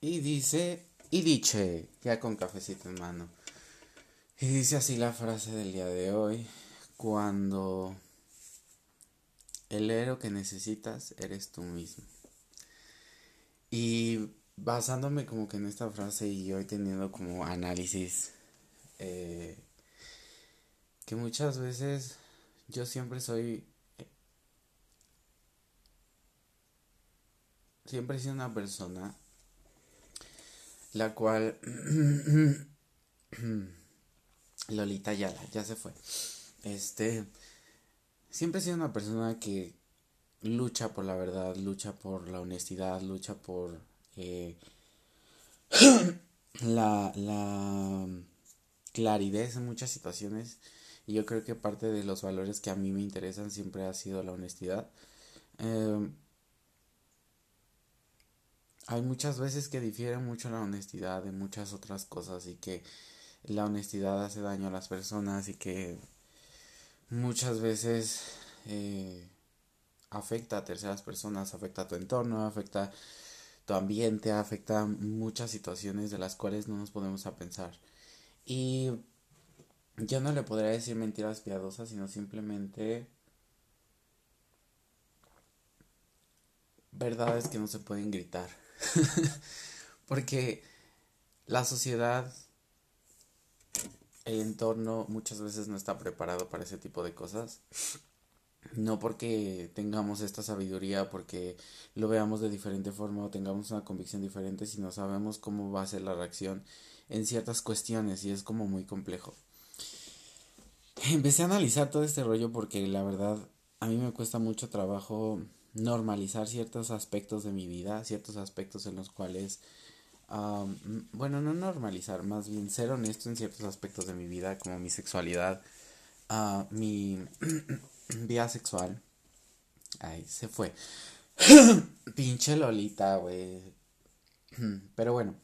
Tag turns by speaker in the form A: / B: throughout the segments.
A: Y dice, y diche, ya con cafecito en mano. Y dice así la frase del día de hoy, cuando el héroe que necesitas eres tú mismo. Y basándome como que en esta frase y hoy teniendo como análisis, eh, que muchas veces yo siempre soy, siempre he sido una persona la cual Lolita ya, ya se fue. Este, siempre he sido una persona que lucha por la verdad, lucha por la honestidad, lucha por eh, la, la claridad en muchas situaciones. Y yo creo que parte de los valores que a mí me interesan siempre ha sido la honestidad. Em, hay muchas veces que difiere mucho la honestidad de muchas otras cosas y que la honestidad hace daño a las personas y que muchas veces eh, afecta a terceras personas, afecta a tu entorno, afecta tu ambiente, afecta muchas situaciones de las cuales no nos podemos a pensar. Y yo no le podría decir mentiras piadosas, sino simplemente verdades que no se pueden gritar. Porque la sociedad el entorno muchas veces no está preparado para ese tipo de cosas. No porque tengamos esta sabiduría, porque lo veamos de diferente forma o tengamos una convicción diferente, sino sabemos cómo va a ser la reacción en ciertas cuestiones y es como muy complejo. Empecé a analizar todo este rollo porque la verdad a mí me cuesta mucho trabajo normalizar ciertos aspectos de mi vida, ciertos aspectos en los cuales bueno, no normalizar, más bien ser honesto en ciertos aspectos de mi vida, como mi sexualidad, uh, mi vida sexual. Ay, se fue. Pinche Lolita, güey. Pero bueno,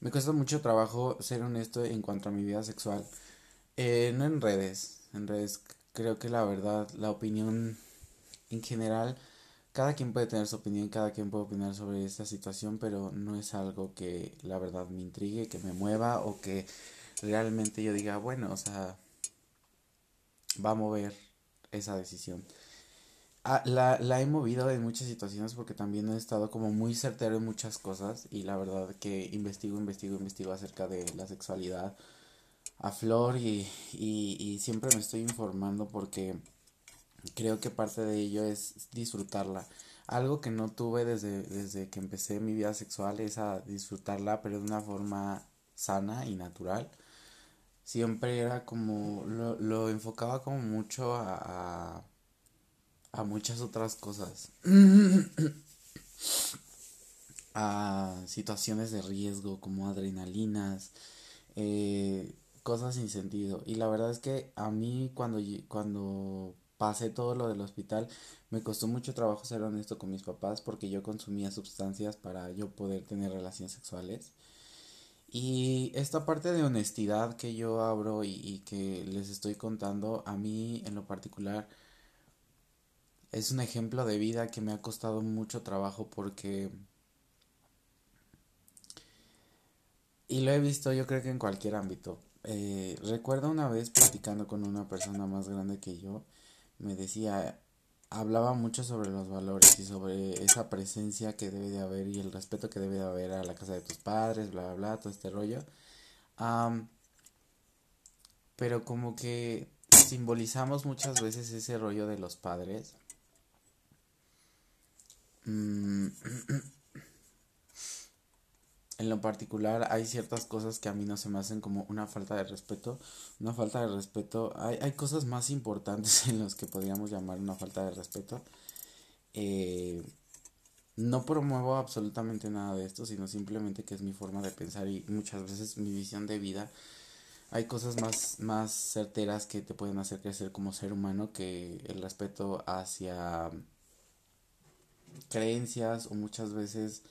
A: me cuesta mucho trabajo ser honesto en cuanto a mi vida sexual. Eh, no en redes. En redes creo que la verdad, la opinión en general cada quien puede tener su opinión, cada quien puede opinar sobre esta situación, pero no es algo que la verdad me intrigue, que me mueva o que realmente yo diga, bueno, o sea, va a mover esa decisión. Ah, la, la he movido en muchas situaciones porque también he estado como muy certero en muchas cosas y la verdad que investigo, investigo, investigo acerca de la sexualidad a flor y, y, y siempre me estoy informando porque creo que parte de ello es disfrutarla. Algo que no tuve desde, desde que empecé mi vida sexual es a disfrutarla, pero de una forma sana y natural. Siempre era como, lo, lo enfocaba como mucho a, a, a muchas otras cosas. a situaciones de riesgo como adrenalinas, eh, cosas sin sentido. Y la verdad es que a mí cuando, cuando pasé todo lo del hospital, me costó mucho trabajo ser honesto con mis papás porque yo consumía sustancias para yo poder tener relaciones sexuales. Y esta parte de honestidad que yo abro y, que les estoy contando, a mí en lo particular es un ejemplo de vida que me ha costado mucho trabajo porque... Y lo he visto yo creo que en cualquier ámbito. Eh, recuerdo una vez platicando con una persona más grande que yo me decía, hablaba mucho sobre los valores y sobre esa presencia que debe de haber y el respeto que debe de haber a la casa de tus padres, bla, bla, bla, todo este rollo. pero como que simbolizamos muchas veces ese rollo de los padres. Mm, en lo particular hay ciertas cosas que a mí no se me hacen como una falta de respeto. Una falta de respeto. Hay, hay cosas más importantes en las que podríamos llamar una falta de respeto. Eh, no promuevo absolutamente nada de esto, sino simplemente que es mi forma de pensar y muchas veces mi visión de vida. Hay cosas más, más certeras que te pueden hacer crecer como ser humano que el respeto hacia creencias o muchas veces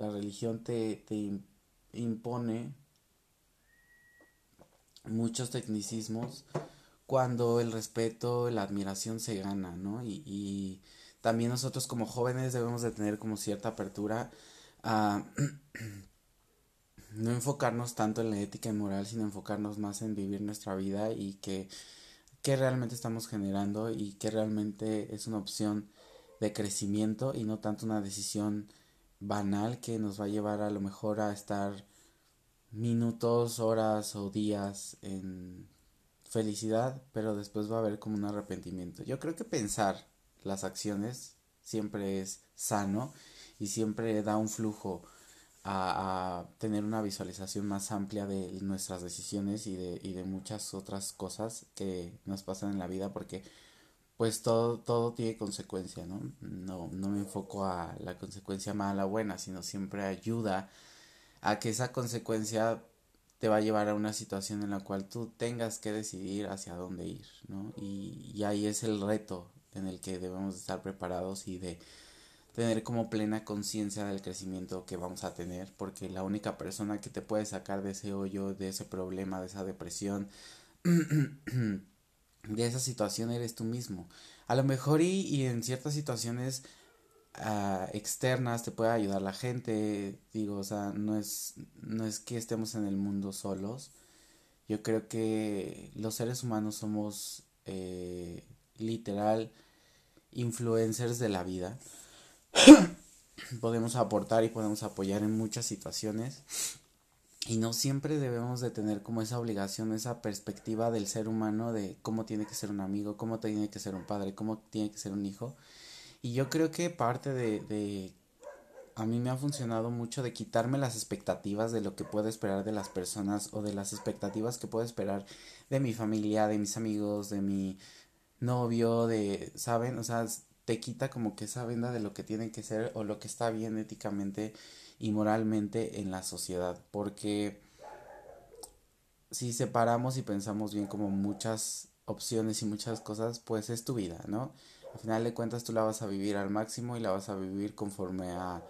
A: la religión te, impone muchos tecnicismos cuando el respeto, la admiración se gana, ¿no? Y, y, también nosotros como jóvenes debemos de tener como cierta apertura a no enfocarnos tanto en la ética y moral, sino enfocarnos más en vivir nuestra vida y que, que realmente estamos generando y que realmente es una opción de crecimiento y no tanto una decisión banal que nos va a llevar a lo mejor a estar minutos, horas o días en felicidad, pero después va a haber como un arrepentimiento. Yo creo que pensar las acciones siempre es sano y siempre da un flujo a, tener una visualización más amplia de nuestras decisiones y de, y de muchas otras cosas que nos pasan en la vida porque pues todo, todo tiene consecuencia, ¿no? ¿no? No me enfoco a la consecuencia mala o buena, sino siempre ayuda a que esa consecuencia te va a llevar a una situación en la cual tú tengas que decidir hacia dónde ir, ¿no? Y, y ahí es el reto en el que debemos estar preparados y de tener como plena conciencia del crecimiento que vamos a tener, porque la única persona que te puede sacar de ese hoyo, de ese problema, de esa depresión, de esa situación eres tú mismo. A lo mejor y, y en ciertas situaciones uh, externas te puede ayudar la gente, digo, o sea, no es, no es que estemos en el mundo solos. Yo creo que los seres humanos somos eh, literal influencers de la vida. podemos aportar y podemos apoyar en muchas situaciones y no siempre debemos de tener como esa obligación, esa perspectiva del ser humano de cómo tiene que ser un amigo, cómo tiene que ser un padre, cómo tiene que ser un hijo. Y yo creo que parte de, de a mí me ha funcionado mucho de quitarme las expectativas de lo que puedo esperar de las personas o de las expectativas que puedo esperar de mi familia, de mis amigos, de mi novio, de, ¿saben? O sea, te quita como que esa venda de lo que tiene que ser o lo que está bien éticamente y moralmente en la sociedad. Porque si separamos y pensamos bien como muchas opciones y muchas cosas, pues es tu vida, ¿no? Al final de cuentas tú la vas a vivir al máximo y la vas a vivir conforme a,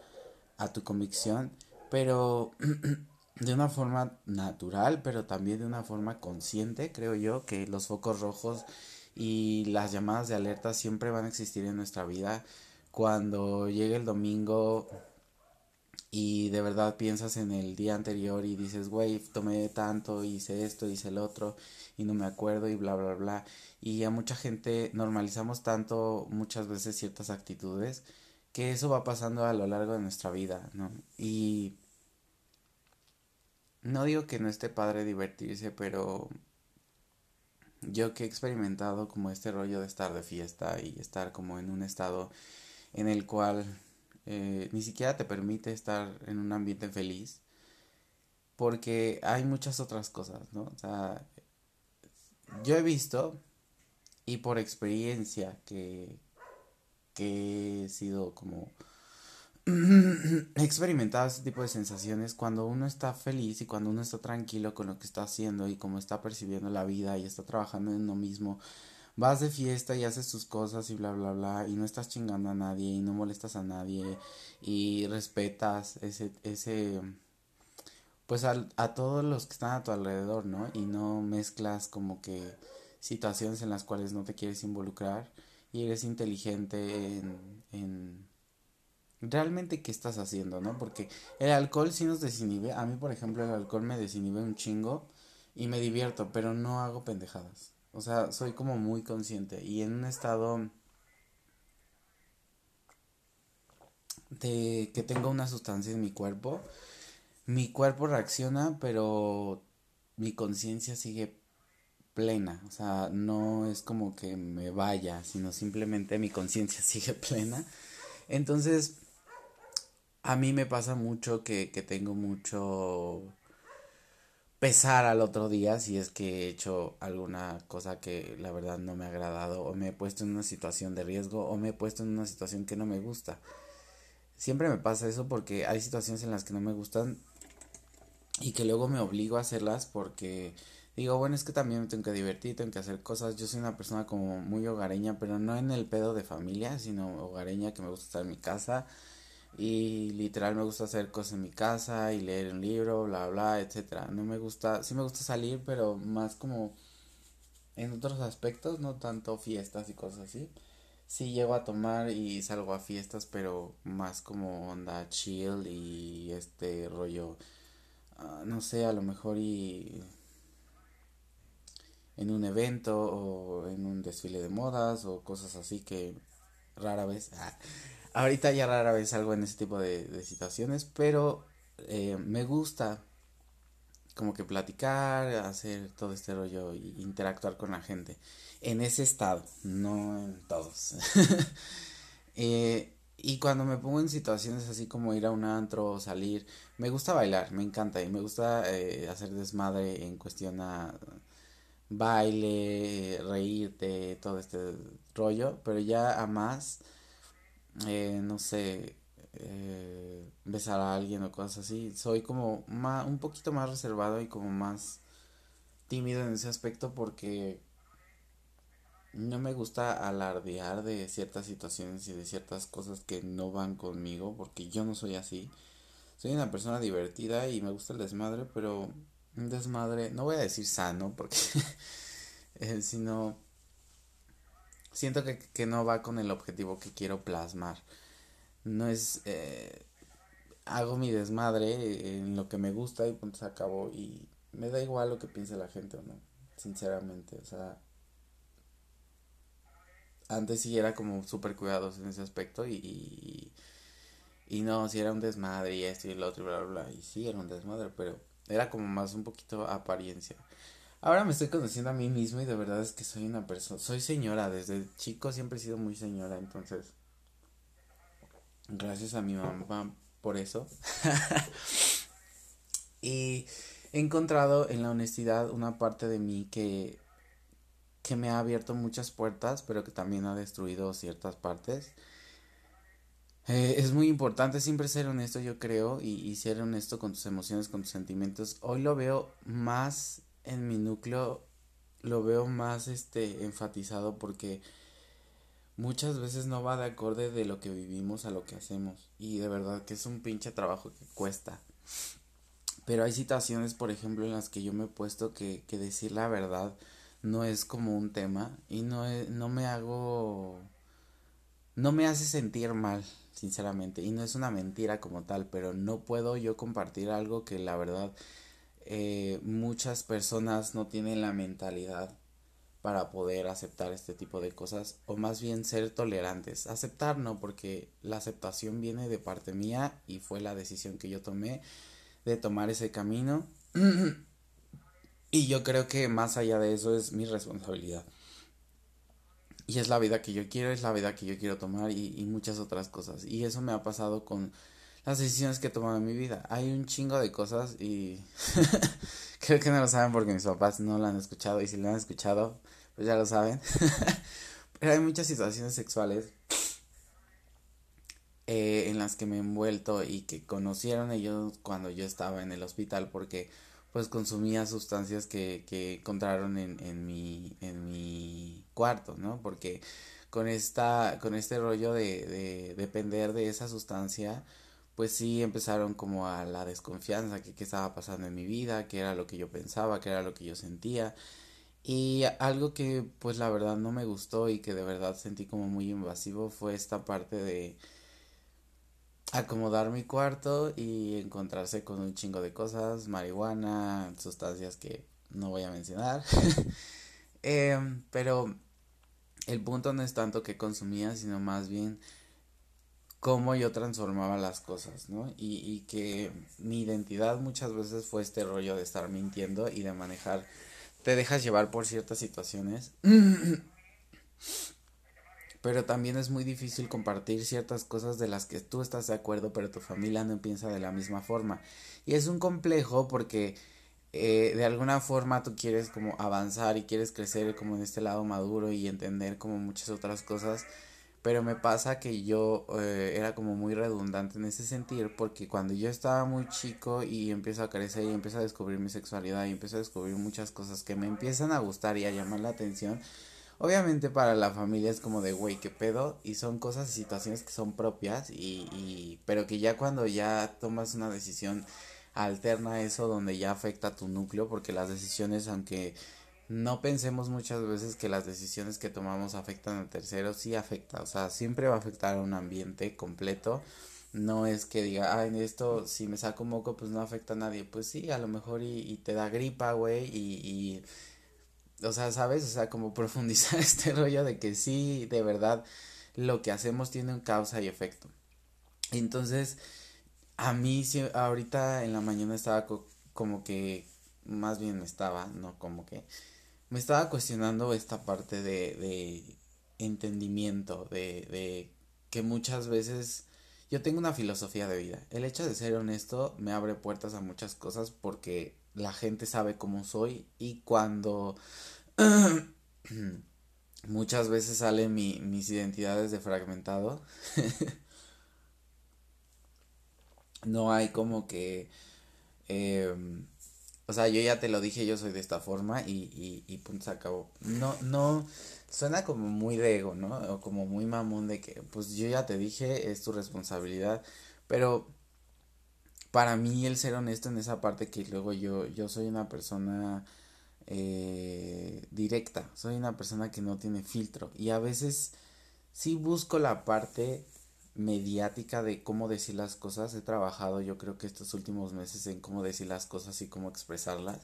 A: a tu convicción, pero de una forma natural, pero también de una forma consciente, creo yo, que los focos rojos y las llamadas de alerta siempre van a existir en nuestra vida. Cuando llegue el domingo y de verdad piensas en el día anterior y dices, güey, tomé tanto, hice esto, hice el otro y no me acuerdo y bla, bla, bla. Y a mucha gente normalizamos tanto muchas veces ciertas actitudes que eso va pasando a lo largo de nuestra vida, ¿no? Y no digo que no esté padre divertirse, pero yo que he experimentado como este rollo de estar de fiesta y estar como en un estado en el cual eh, ni siquiera te permite estar en un ambiente feliz porque hay muchas otras cosas, ¿no? O sea, yo he visto y por experiencia que, que he sido como he experimentado ese tipo de sensaciones cuando uno está feliz y cuando uno está tranquilo con lo que está haciendo y cómo está percibiendo la vida y está trabajando en uno mismo. Vas de fiesta y haces tus cosas y bla bla bla y no estás chingando a nadie y no molestas a nadie y respetas ese ese pues a, a todos los que están a tu alrededor, ¿no? Y no mezclas como que situaciones en las cuales no te quieres involucrar y eres inteligente en, en realmente qué estás haciendo, ¿no? Porque el alcohol sí nos desinhibe. A mí, por ejemplo, el alcohol me desinhibe un chingo y me divierto, pero no hago pendejadas. O sea, soy como muy consciente y en un estado de que tengo una sustancia en mi cuerpo, mi cuerpo reacciona, pero mi conciencia sigue plena, o sea, no es como que me vaya, sino simplemente mi conciencia sigue plena. Entonces, a mí me pasa mucho que, que tengo mucho pesar al otro día si es que he hecho alguna cosa que la verdad no me ha agradado o me he puesto en una situación de riesgo o me he puesto en una situación que no me gusta. Siempre me pasa eso porque hay situaciones en las que no me gustan y que luego me obligo a hacerlas porque digo, bueno, es que también me tengo que divertir, tengo que hacer cosas. Yo soy una persona como muy hogareña, pero no en el pedo de familia, sino hogareña que me gusta estar en mi casa y literal me gusta hacer cosas en mi casa y leer un libro, bla, bla, etcétera. No me gusta, sí me gusta salir, pero más como en otros aspectos, no tanto fiestas y cosas así, sí llego a tomar y salgo a fiestas, pero más como onda chill y este rollo, ah, no sé, a lo mejor y en un evento o en un desfile de modas o cosas así que rara vez, ah, ahorita ya rara vez salgo en ese tipo de, situaciones, pero eh, me gusta como que platicar, hacer todo este rollo interactuar con la gente en ese estado, no en todos. Eh, y cuando me pongo en situaciones así como ir a un antro o salir, me gusta bailar, me encanta y me gusta eh, hacer desmadre en cuestión a baile, reírte, todo este rollo, pero ya a más, eh, no sé, besar a alguien o cosas así, soy como más, un poquito más reservado y como más tímido en ese aspecto porque no me gusta alardear de ciertas situaciones y de ciertas cosas que no van conmigo, porque yo no soy así. Soy una persona divertida y me gusta el desmadre, pero un desmadre, no voy a decir sano, porque eh, sino siento que, que, no va con el objetivo que quiero plasmar. No es, eh, hago mi desmadre en lo que me gusta y punto se acabó y me da igual lo que piense la gente o no, sinceramente, o sea, antes sí era como súper cuidados en ese aspecto y, y, no, si era un desmadre y esto y lo otro y bla, bla, bla, y sí era un desmadre, pero era como más un poquito apariencia. Ahora me estoy conociendo a mí mismo y de verdad es que soy una persona, soy señora, desde chico siempre he sido muy señora, entonces, gracias a mi mamá por eso. y he encontrado en la honestidad una parte de mí que que me ha abierto muchas puertas, pero que también ha destruido ciertas partes. Eh, es muy importante siempre ser honesto, yo creo, y, ser honesto con tus emociones, con tus sentimientos. Hoy lo veo más en mi núcleo, lo veo más este enfatizado porque muchas veces no va de acorde de lo que vivimos a lo que hacemos. Y de verdad que es un pinche trabajo que cuesta. Pero hay situaciones, por ejemplo, en las que yo me he puesto que, que decir la verdad no es como un tema y no, no me hago, no me hace sentir mal, sinceramente, y no es una mentira como tal, pero no puedo yo compartir algo que la verdad eh, muchas personas no tienen la mentalidad para poder aceptar este tipo de cosas o más bien ser tolerantes. Aceptar no, porque la aceptación viene de parte mía y fue la decisión que yo tomé de tomar ese camino Y yo creo que más allá de eso es mi responsabilidad. Y es la vida que yo quiero, es la vida que yo quiero tomar y, muchas otras cosas. Y eso me ha pasado con las decisiones que he tomado en mi vida. Hay un chingo de cosas y creo que no lo saben porque mis papás no lo han escuchado y si lo han escuchado, pues ya lo saben. Pero hay muchas situaciones sexuales eh, en las que me he envuelto y que conocieron ellos cuando yo estaba en el hospital porque pues consumía sustancias que, que encontraron en, en, mi, en mi cuarto, ¿no? Porque con esta, con este rollo de, de depender de esa sustancia, pues sí empezaron como a la desconfianza que qué estaba pasando en mi vida, qué era lo que yo pensaba, qué era lo que yo sentía. Y algo que pues la verdad no me gustó y que de verdad sentí como muy invasivo fue esta parte de acomodar mi cuarto y encontrarse con un chingo de cosas, marihuana, sustancias que no voy a mencionar. Em, pero el punto no es tanto que consumía, sino más bien cómo yo transformaba las cosas, ¿no? Y, y que mi identidad muchas veces fue este rollo de estar mintiendo y de manejar, te dejas llevar por ciertas situaciones. pero también es muy difícil compartir ciertas cosas de las que tú estás de acuerdo, pero tu familia no piensa de la misma forma. Y es un complejo porque eh, de alguna forma tú quieres como avanzar y quieres crecer como en este lado maduro y entender como muchas otras cosas, pero me pasa que yo eh, era como muy redundante en ese sentido porque cuando yo estaba muy chico y empiezo a crecer y empiezo a descubrir mi sexualidad y empiezo a descubrir muchas cosas que me empiezan a gustar y a llamar la atención, Obviamente para la familia es como de, güey, qué pedo, y son cosas y situaciones que son propias, y, y, pero que ya cuando ya tomas una decisión alterna eso, donde ya afecta a tu núcleo, porque las decisiones, aunque no pensemos muchas veces que las decisiones que tomamos afectan a terceros, sí afecta, o sea, siempre va a afectar a un ambiente completo. No es que diga, ay, esto si me saco un moco, pues no afecta a nadie. Pues sí, a lo mejor y, y te da gripa, güey, y, y, o sea, ¿sabes? O sea, como profundizar este rollo de que sí, de verdad, lo que hacemos tiene un causa y efecto. Entonces, a mí, ahorita en la mañana estaba como que, más bien estaba, no como que, me estaba cuestionando esta parte de, de entendimiento, de, de que muchas veces yo tengo una filosofía de vida. El hecho de ser honesto me abre puertas a muchas cosas porque la gente sabe cómo soy y cuando muchas veces salen mi, mis identidades de fragmentado, no hay como que... Eh, o sea, yo ya te lo dije, yo soy de esta forma y, y, y punto se acabó. No, no, suena como muy de ego, ¿no? O como muy mamón de que, pues yo ya te dije, es tu responsabilidad. Pero para mí el ser honesto en esa parte que luego yo, yo soy una persona eh, directa, soy una persona que no tiene filtro y a veces sí busco la parte mediática de cómo decir las cosas. He trabajado yo creo que estos últimos meses en cómo decir las cosas y cómo expresarlas.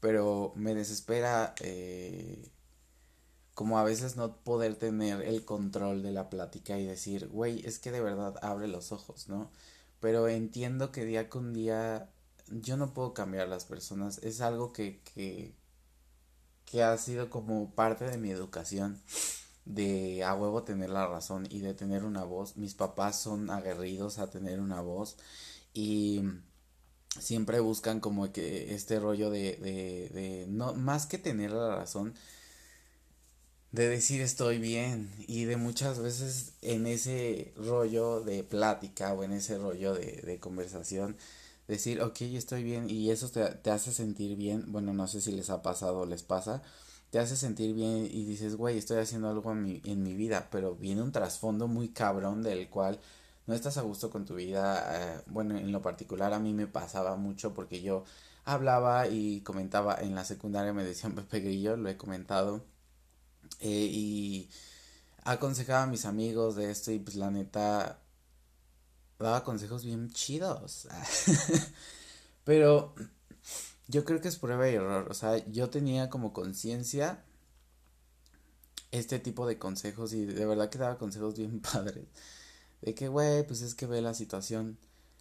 A: Pero me desespera eh, como a veces no poder tener el control de la plática y decir, güey, es que de verdad abre los ojos, ¿no? Pero entiendo que día con día yo no puedo cambiar las personas. Es algo que, que ha sido como parte de mi educación de a huevo tener la razón y de tener una voz. Mis papás son aguerridos a tener una voz y siempre buscan como que este rollo de, de, de no, más que tener la razón, de decir estoy bien y de muchas veces en ese rollo de plática o en ese rollo de, de conversación decir ok estoy bien y eso te, te hace sentir bien bueno no sé si les ha pasado o les pasa te hace sentir bien y dices, güey, estoy haciendo algo en mi, en mi vida, pero viene un trasfondo muy cabrón del cual no estás a gusto con tu vida. Eh, bueno, en lo particular a mí me pasaba mucho porque yo hablaba y comentaba en la secundaria, me decían Pepe Grillo, lo he comentado, eh, y aconsejaba a mis amigos de esto y pues la neta daba consejos bien chidos. pero yo creo que es prueba y error. O sea, yo tenía como conciencia este tipo de consejos y de verdad que daba consejos bien padres. De que, güey, pues es que ve la situación.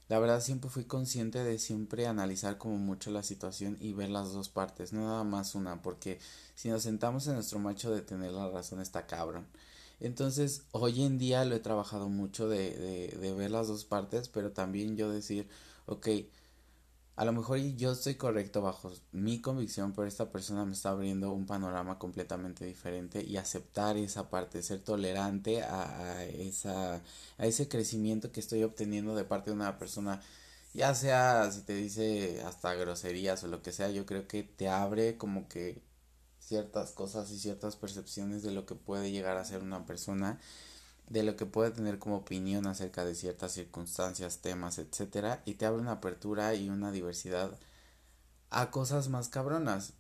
A: La verdad siempre fui consciente de siempre analizar como mucho la situación y ver las dos partes, no nada más una, porque si nos sentamos en nuestro macho de tener la razón está cabrón. Entonces, hoy en día lo he trabajado mucho de, de, de ver las dos partes, pero también yo decir, ok, a lo mejor yo estoy correcto bajo mi convicción, pero esta persona me está abriendo un panorama completamente diferente y aceptar esa parte, ser tolerante a, esa, a ese crecimiento que estoy obteniendo de parte de una persona, ya sea si te dice hasta groserías o lo que sea, yo creo que te abre como que ciertas cosas y ciertas percepciones de lo que puede llegar a ser una persona de lo que puede tener como opinión acerca de ciertas circunstancias, temas, etcétera, y te abre una apertura y una diversidad a cosas más cabronas.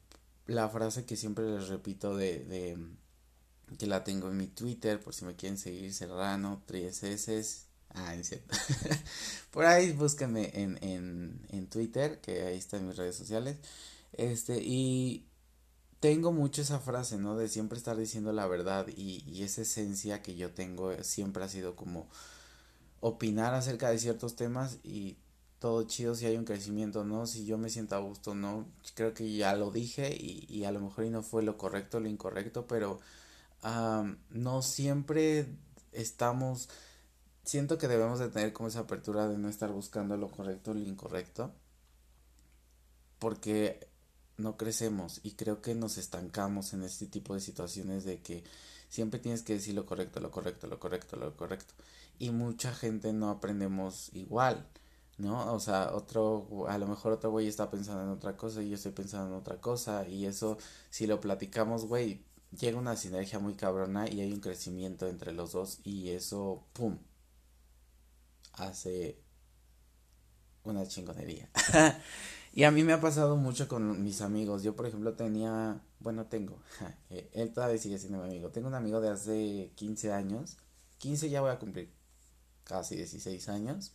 A: La frase que siempre les repito de, de que la tengo en mi Twitter, por si me quieren seguir, Serrano, 3S. Ah, es cierto. por ahí búsquenme en, en, en Twitter, que ahí está en mis redes sociales. Este, y tengo mucho esa frase, ¿no? De siempre estar diciendo la verdad y, y esa esencia que yo tengo siempre ha sido como opinar acerca de ciertos temas y todo chido si hay un crecimiento, ¿no? Si yo me siento a gusto, ¿no? Creo que ya lo dije y, y a lo mejor no fue lo correcto, lo incorrecto, pero no siempre estamos, siento que debemos de tener como esa apertura de no estar buscando lo correcto, lo incorrecto, porque no crecemos y creo que nos estancamos en este tipo de situaciones de que siempre tienes que decir lo correcto, lo correcto, lo correcto, lo correcto. Y mucha gente no aprendemos igual, ¿no? O sea, otro, a lo mejor otro güey está pensando en otra cosa y yo estoy pensando en otra cosa y eso, si lo platicamos, güey, llega una sinergia muy cabrona y hay un crecimiento entre los dos y eso, ¡pum! hace una chingonería. Y a mí me ha pasado mucho con mis amigos. Yo, por ejemplo, tenía, bueno, tengo, él todavía sigue siendo mi amigo. Tengo un amigo de hace 15 años. 15 ya voy a cumplir casi 16 años.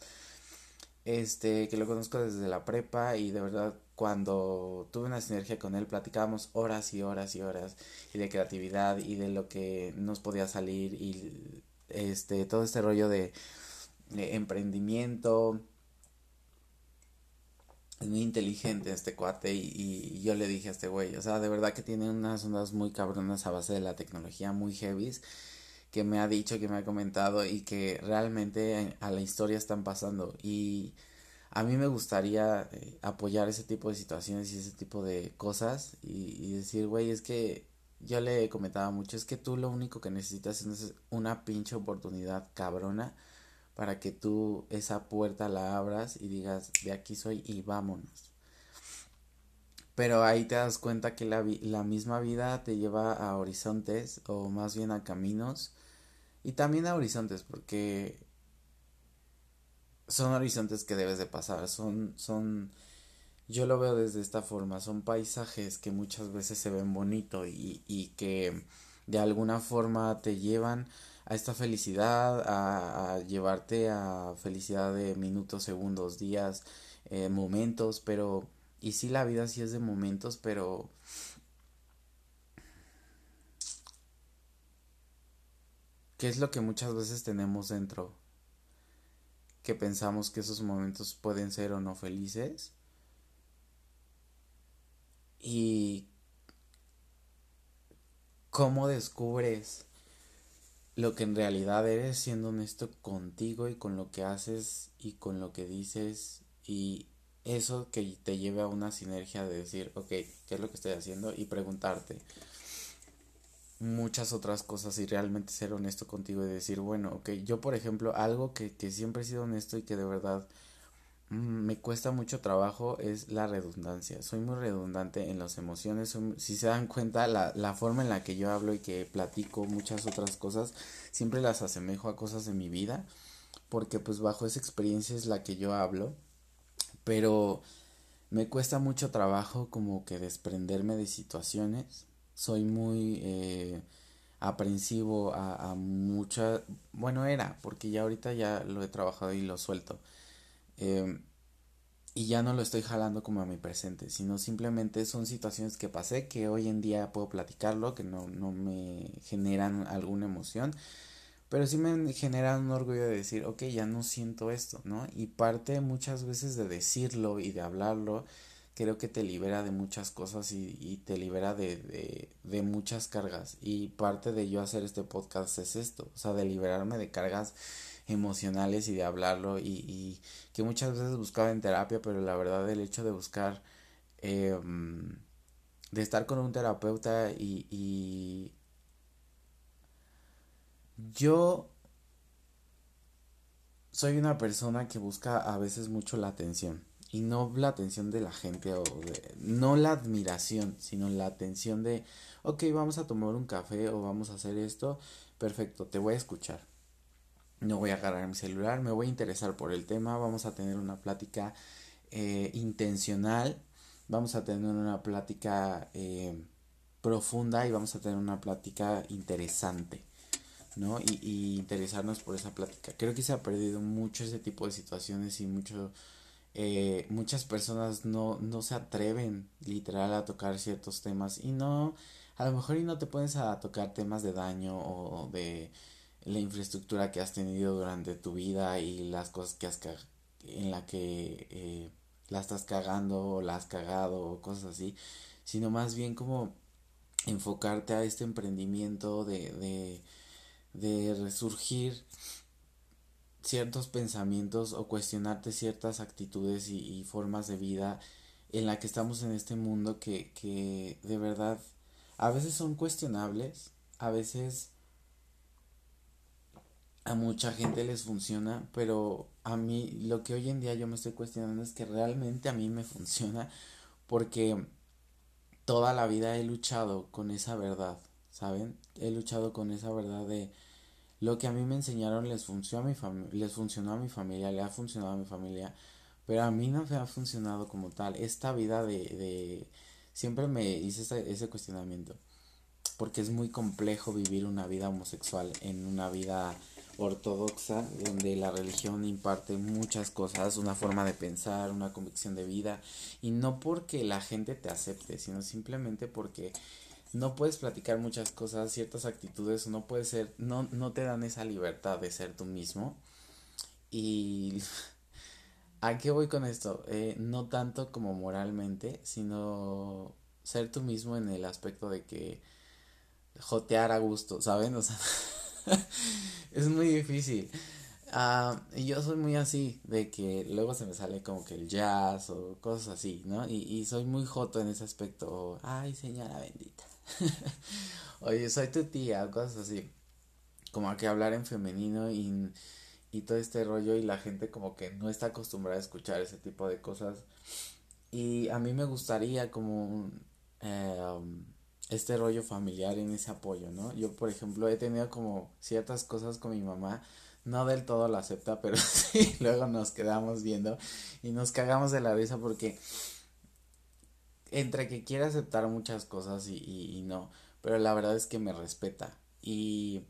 A: Este, que lo conozco desde la prepa y de verdad cuando tuve una sinergia con él platicábamos horas y horas y horas y de creatividad y de lo que nos podía salir y este todo este rollo de, emprendimiento es muy inteligente este cuate y, y, yo le dije a este güey, o sea, de verdad que tiene unas ondas muy cabronas a base de la tecnología, muy heavies, que me ha dicho, que me ha comentado y que realmente a la historia están pasando. Y a mí me gustaría eh, apoyar ese tipo de situaciones y ese tipo de cosas y, decir, güey, es que yo le comentaba mucho, es que tú lo único que necesitas es una pinche oportunidad cabrona para que tú esa puerta la abras y digas, de aquí soy y vámonos. Pero ahí te das cuenta que la, la misma vida te lleva a horizontes o más bien a caminos y también a horizontes, porque son horizontes que debes de pasar, son, son, yo lo veo desde esta forma, son paisajes que muchas veces se ven bonito y, y que de alguna forma te llevan a esta felicidad, a, llevarte a felicidad de minutos, segundos, días, eh, momentos, pero, y sí la vida sí es de momentos, pero ¿Qué es lo que muchas veces tenemos dentro? Que pensamos que esos momentos pueden ser o no felices. Y cómo descubres lo que en realidad eres siendo honesto contigo y con lo que haces y con lo que dices y eso que te lleve a una sinergia de decir, ok, ¿qué es lo que estoy haciendo? Y preguntarte, muchas otras cosas y realmente ser honesto contigo y decir, bueno, ok, yo por ejemplo, algo que, que siempre he sido honesto y que de verdad me cuesta mucho trabajo es la redundancia. Soy muy redundante en las emociones. si se dan cuenta, la, la forma en la que yo hablo y que platico muchas otras cosas, siempre las asemejo a cosas de mi vida, porque pues bajo esa experiencia es la que yo hablo, pero me cuesta mucho trabajo como que desprenderme de situaciones soy muy eh, aprensivo a, a mucha, bueno era, porque ya ahorita ya lo he trabajado y lo suelto. Em, y ya no lo estoy jalando como a mi presente, sino simplemente son situaciones que pasé que hoy en día puedo platicarlo, que no, no me generan alguna emoción, pero sí me generan un orgullo de decir, ok, ya no siento esto, ¿no? Y parte muchas veces de decirlo y de hablarlo creo que te libera de muchas cosas y, y te libera de, de, de, muchas cargas. Y parte de yo hacer este podcast es esto, o sea, de liberarme de cargas emocionales y de hablarlo y, y que muchas veces buscaba en terapia, pero la verdad el hecho de buscar, eh, de estar con un terapeuta y, y yo soy una persona que busca a veces mucho la atención y no la atención de la gente o no la admiración, sino la atención de, ok, vamos a tomar un café o vamos a hacer esto, perfecto, te voy a escuchar. No voy a agarrar mi celular, me voy a interesar por el tema, vamos a tener una plática eh, intencional, vamos a tener una plática eh, profunda y vamos a tener una plática interesante. ¿no? Y, y interesarnos por esa plática. Creo que se ha perdido mucho ese tipo de situaciones y mucho eh, muchas personas no, no se atreven literal a tocar ciertos temas y no, a lo mejor y no te pones a tocar temas de daño o de la infraestructura que has tenido durante tu vida y las cosas que has en la que eh, la estás cagando o la has cagado o cosas así, sino más bien como enfocarte a este emprendimiento de, de, resurgir ciertos pensamientos o cuestionarte ciertas actitudes y, formas de vida en la que estamos en este mundo que, que de verdad a veces son cuestionables, a veces a mucha gente les funciona, pero a mí lo que hoy en día yo me estoy cuestionando es que realmente a mí me funciona porque toda la vida he luchado con esa verdad, ¿saben? He luchado con esa verdad de lo que a mí me enseñaron les funcionó a mi, les funcionó a mi familia, le ha funcionado a mi familia, pero a mí no me ha funcionado como tal. Esta vida de, de... siempre me hice ese, ese cuestionamiento, porque es muy complejo vivir una vida homosexual en una vida ortodoxa, donde la religión imparte muchas cosas, una forma de pensar, una convicción de vida, y no porque la gente te acepte, sino simplemente porque no puedes platicar muchas cosas, ciertas actitudes, no puedes ser, no, no te dan esa libertad de ser tú mismo. Y ¿a qué voy con esto? Eh, no tanto como moralmente, sino ser tú mismo en el aspecto de que jotear a gusto, ¿saben? O sea, es muy difícil. Uh, yo soy muy así, de que luego se me sale como que el jazz o cosas así, ¿no? Y, y soy muy joto en ese aspecto. Ay, señora bendita. Oye, soy tu tía, cosas así. Como que hablar en femenino y, y todo este rollo y la gente como que no está acostumbrada a escuchar ese tipo de cosas. Y a mí me gustaría como eh, este rollo familiar en ese apoyo, ¿no? Yo, por ejemplo, he tenido como ciertas cosas con mi mamá, no del todo lo acepta, pero sí, luego nos quedamos viendo y nos cagamos de la risa porque entre que quiere aceptar muchas cosas y, y, no, pero la verdad es que me respeta y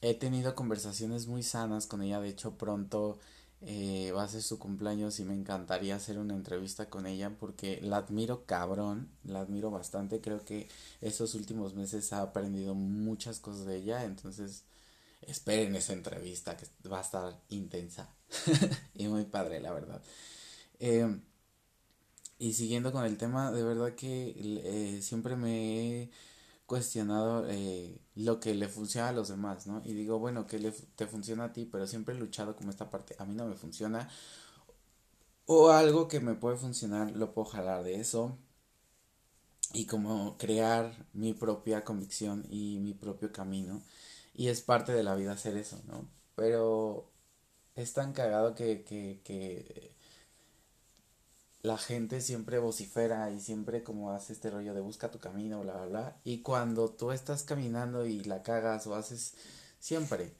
A: he tenido conversaciones muy sanas con ella, de hecho pronto eh, va a ser su cumpleaños y me encantaría hacer una entrevista con ella porque la admiro cabrón, la admiro bastante, creo que estos últimos meses ha aprendido muchas cosas de ella, entonces esperen esa entrevista que va a estar intensa y muy padre, la verdad. Eh, y siguiendo con el tema, de verdad que eh, siempre me he cuestionado eh, lo que le funciona a los demás, ¿no? Y digo, bueno, que le, te funciona a ti, pero siempre he luchado como esta parte, a mí no me funciona. O algo que me puede funcionar, lo puedo jalar de eso. Y como crear mi propia convicción y mi propio camino. Y es parte de la vida hacer eso, ¿no? Pero es tan cagado que, que, que la gente siempre vocifera y siempre como hace este rollo de busca tu camino, bla, bla, bla. Y cuando tú estás caminando y la cagas o haces, siempre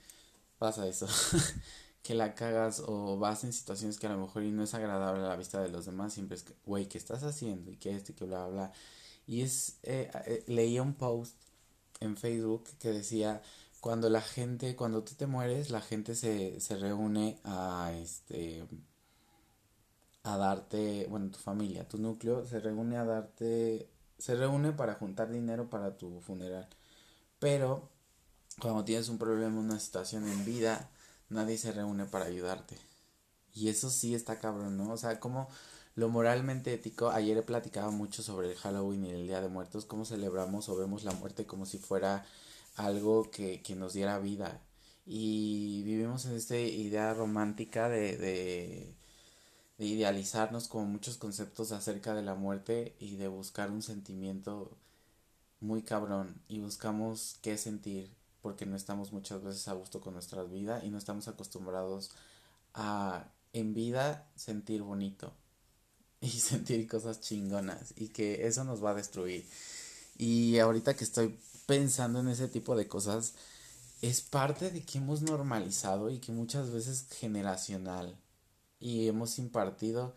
A: pasa eso, que la cagas o vas en situaciones que a lo mejor y no es agradable a la vista de los demás, siempre es, güey, ¿qué estás haciendo? Y que este, que bla, bla, bla. Y es, eh, eh, leía un post en Facebook que decía, cuando la gente, cuando tú te mueres, la gente se, se reúne a, este, a darte, bueno, tu familia, tu núcleo se reúne a darte, se reúne para juntar dinero para tu funeral. Pero cuando tienes un problema, una situación en vida, nadie se reúne para ayudarte. Y eso sí está cabrón, ¿no? O sea, como lo moralmente ético, ayer he platicado mucho sobre el Halloween y el Día de Muertos, cómo celebramos o vemos la muerte como si fuera algo que, que nos diera vida. Y vivimos en esta idea romántica de, de de idealizarnos como muchos conceptos acerca de la muerte y de buscar un sentimiento muy cabrón y buscamos qué sentir porque no estamos muchas veces a gusto con nuestra vida y no estamos acostumbrados a en vida sentir bonito y sentir cosas chingonas y que eso nos va a destruir. Y ahorita que estoy pensando en ese tipo de cosas, es parte de que hemos normalizado y que muchas veces generacional y hemos impartido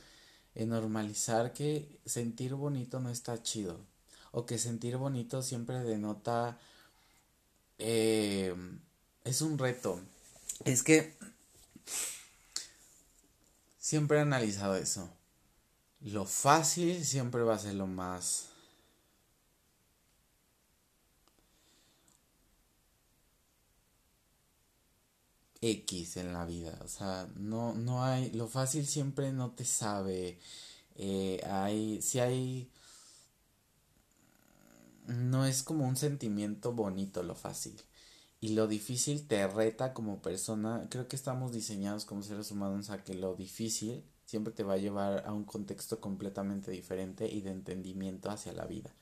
A: en normalizar que sentir bonito no está chido o que sentir bonito siempre denota eh, es un reto. Es que siempre he analizado eso. Lo fácil siempre va a ser lo más X en la vida. O sea, no, no hay, lo fácil siempre no te sabe. Eh, hay, si hay, no es como un sentimiento bonito lo fácil. Y lo difícil te reta como persona. Creo que estamos diseñados como seres humanos a que lo difícil siempre te va a llevar a un contexto completamente diferente y de entendimiento hacia la vida.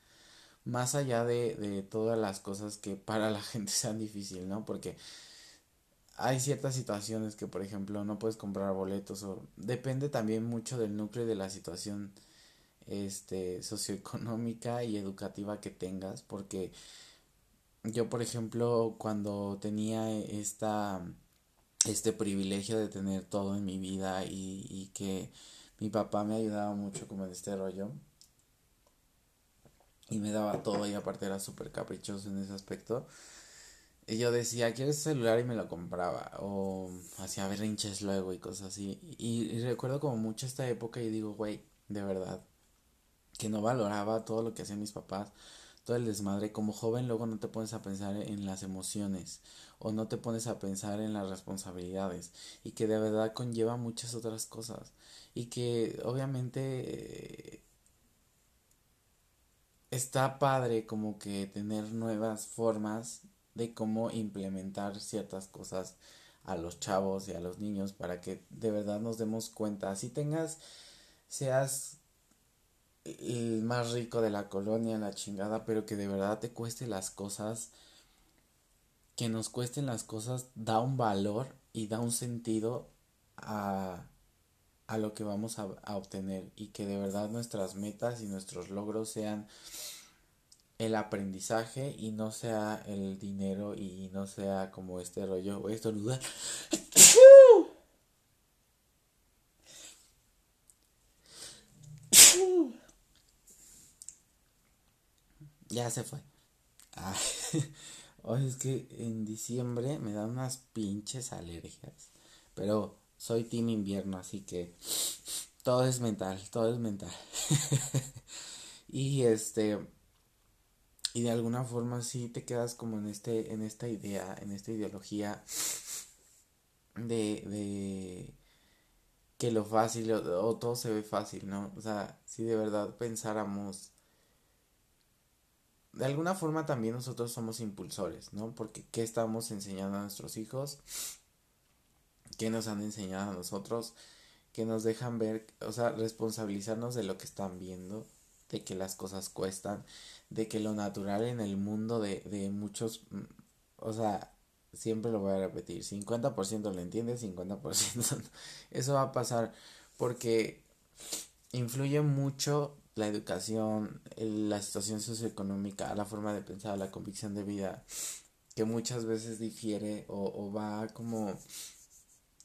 A: Más allá de, de todas las cosas que para la gente sean difíciles, ¿no? Porque hay ciertas situaciones que, por ejemplo, no puedes comprar boletos o depende también mucho del núcleo de la situación este socioeconómica y educativa que tengas, porque yo, por ejemplo, cuando tenía esta este privilegio de tener todo en mi vida y, y que mi papá me ayudaba mucho como en este rollo. Y me daba todo y aparte era súper caprichoso en ese aspecto. Y yo decía, quiero ese celular y me lo compraba. O hacía berrinches luego y cosas así. Y, recuerdo como mucho esta época y digo, güey, de verdad, que no valoraba todo lo que hacían mis papás, todo el desmadre. Como joven luego no te pones a pensar en las emociones o no te pones a pensar en las responsabilidades y que de verdad conlleva muchas otras cosas y que obviamente está padre como que tener nuevas formas de cómo implementar ciertas cosas a los chavos y a los niños para que de verdad nos demos cuenta. Si tengas, seas el más rico de la colonia, la chingada, pero que de verdad te cueste las cosas, que nos cuesten las cosas, da un valor y da un sentido a, a lo que vamos a, a obtener y que de verdad nuestras metas y nuestros logros sean el aprendizaje y no sea el dinero y no sea como este rollo, voy a estornudar. Ya se fue. Hoy es que en diciembre me dan unas pinches alergias. Pero soy team invierno, así que todo es mental, todo es mental. y este y de alguna forma sí te quedas como en este en esta idea, en esta ideología de de que lo fácil o, todo se ve fácil, ¿no? O sea, si de verdad pensáramos de alguna forma también nosotros somos impulsores, ¿no? Porque ¿qué estamos enseñando a nuestros hijos? ¿Qué nos han enseñado a nosotros? Que nos dejan ver, o sea, responsabilizarnos de lo que están viendo, de que las cosas cuestan, de que lo natural en el mundo de, de muchos, mm, o sea, siempre lo voy a repetir, 50% lo entiende, 50% Eso va a pasar porque influye mucho la educación, la situación socioeconómica, la forma de pensar, la convicción de vida, que muchas veces difiere o, o va como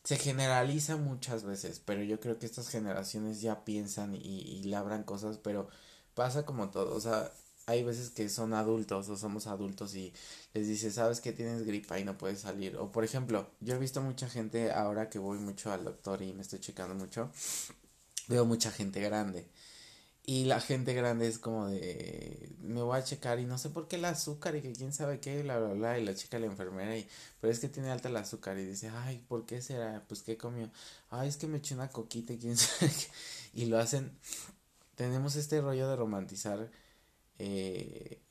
A: se generaliza muchas veces, pero yo creo que estas generaciones ya piensan y, y labran cosas, pero pasa como todo, o sea, hay veces que son adultos o somos adultos y les dices, sabes que tienes gripa y no puedes salir. O por ejemplo, yo he visto mucha gente ahora que voy mucho al doctor y me estoy checando mucho, veo mucha gente grande. Y la gente grande es como de, me voy a checar y no sé por qué el azúcar y que quién sabe qué, bla, bla, bla, y la chica la enfermera y, pero es que tiene alta el azúcar y dice, ay, ¿por qué será? Pues qué comió, ay, es que me eché una coquita y quién sabe qué, y lo hacen, tenemos este rollo de romantizar eh,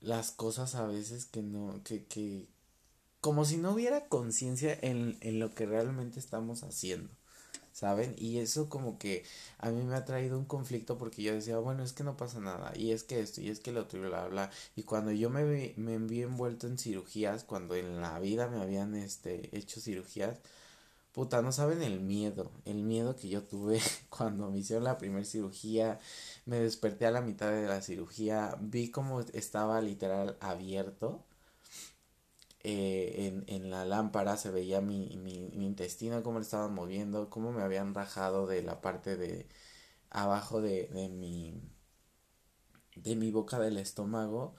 A: las cosas a veces que no, que, que, como si no hubiera conciencia en, en lo que realmente estamos haciendo. ¿saben? Y eso como que a mí me ha traído un conflicto porque yo decía, bueno, es que no pasa nada, y es que esto, y es que lo otro, y bla, bla, y cuando yo me, vi, me envuelto en cirugías, cuando en la vida me habían, este, hecho cirugías, puta, no saben el miedo, el miedo que yo tuve cuando me hicieron la primera cirugía, me desperté a la mitad de la cirugía, vi cómo estaba literal abierto, eh, en, en, la lámpara se veía mi, mi, intestino, cómo lo estaban moviendo, cómo me habían rajado de la parte de abajo de, de mi de mi boca del estómago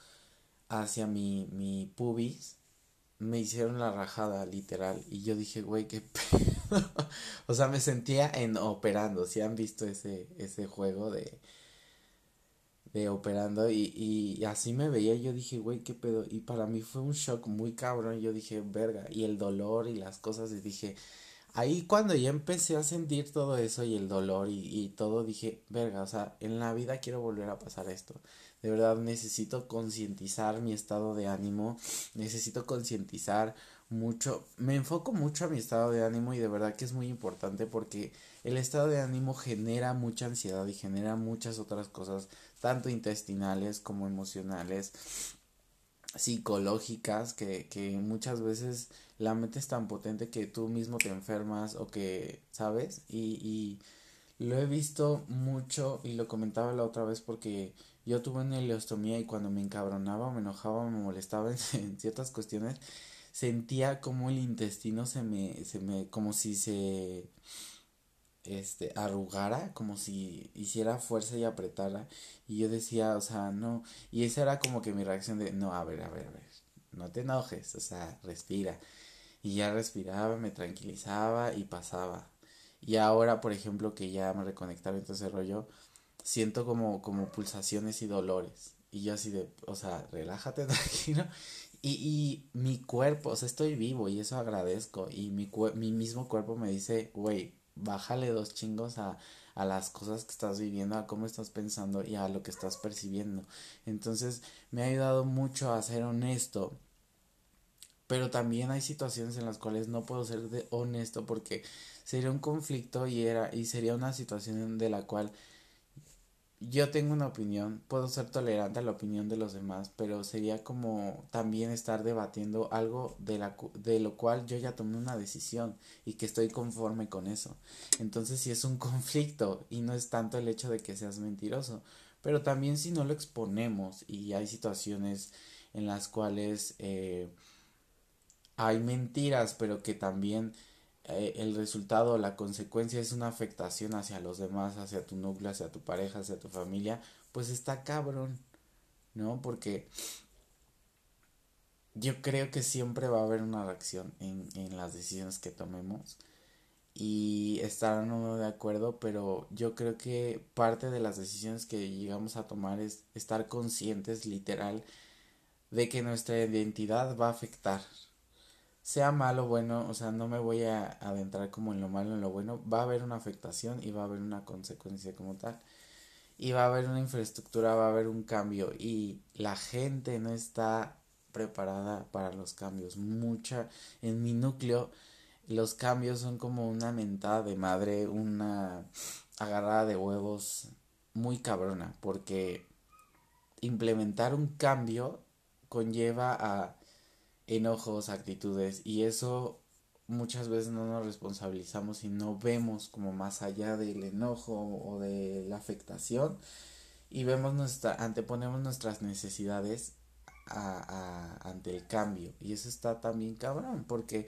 A: hacia mi, mi pubis me hicieron la rajada literal y yo dije güey qué pedo o sea me sentía en operando si han visto ese ese juego de de operando y, y así me veía yo dije, güey, qué pedo. Y para mí fue un shock muy cabrón. Yo dije, verga. Y el dolor y las cosas. Y dije, ahí cuando ya empecé a sentir todo eso y el dolor y, y todo, dije, verga, o sea, en la vida quiero volver a pasar esto. De verdad necesito concientizar mi estado de ánimo. Necesito concientizar mucho. Me enfoco mucho a mi estado de ánimo y de verdad que es muy importante porque el estado de ánimo genera mucha ansiedad y genera muchas otras cosas tanto intestinales como emocionales, psicológicas, que, que muchas veces la mente es tan potente que tú mismo te enfermas o que, ¿sabes? Y, y lo he visto mucho y lo comentaba la otra vez porque yo tuve una ileostomía y cuando me encabronaba, me enojaba, me molestaba en, en, ciertas cuestiones, sentía como el intestino se me, se me, como si se este, arrugara, como si hiciera fuerza y apretara. Y yo decía, o sea, no. Y esa era como que mi reacción de, no, a ver, a ver, a ver, no te enojes, o sea, respira. Y ya respiraba, me tranquilizaba y pasaba. Y ahora, por ejemplo, que ya me reconectaron todo ese rollo, siento como, como pulsaciones y dolores. Y yo así de, o sea, relájate, tranquilo. Y, y mi cuerpo, o sea, estoy vivo y eso agradezco. Y mi, mi mismo cuerpo me dice, güey, bájale dos chingos a, a las cosas que estás viviendo, a cómo estás pensando y a lo que estás percibiendo. Entonces me ha ayudado mucho a ser honesto. Pero también hay situaciones en las cuales no puedo ser de honesto porque sería un conflicto y era y sería una situación de la cual yo tengo una opinión, puedo ser tolerante a la opinión de los demás, pero sería como también estar debatiendo algo de, la, de lo cual yo ya tomé una decisión y que estoy conforme con eso. Entonces si es un conflicto y no es tanto el hecho de que seas mentiroso, pero también si no lo exponemos y hay situaciones en las cuales eh, hay mentiras, pero que también eh, el resultado, la consecuencia es una afectación hacia los demás, hacia tu núcleo, hacia tu pareja, hacia tu familia, pues está cabrón, ¿no? Porque yo creo que siempre va a haber una reacción en, en las decisiones que tomemos y estarán no de acuerdo, pero yo creo que parte de las decisiones que llegamos a tomar es estar conscientes literal de que nuestra identidad va a afectar, sea malo o bueno, o sea, no me voy a adentrar como en lo malo, en lo bueno, va a haber una afectación y va a haber una consecuencia como tal. Y va a haber una infraestructura, va a haber un cambio y la gente no está preparada para los cambios. Mucha, en mi núcleo, los cambios son como una mentada de madre, una agarrada de huevos muy cabrona, porque implementar un cambio conlleva a enojos, actitudes y eso muchas veces no nos responsabilizamos y no vemos como más allá del enojo o de la afectación y vemos nuestra anteponemos nuestras necesidades a, ante el cambio. Y eso está también cabrón porque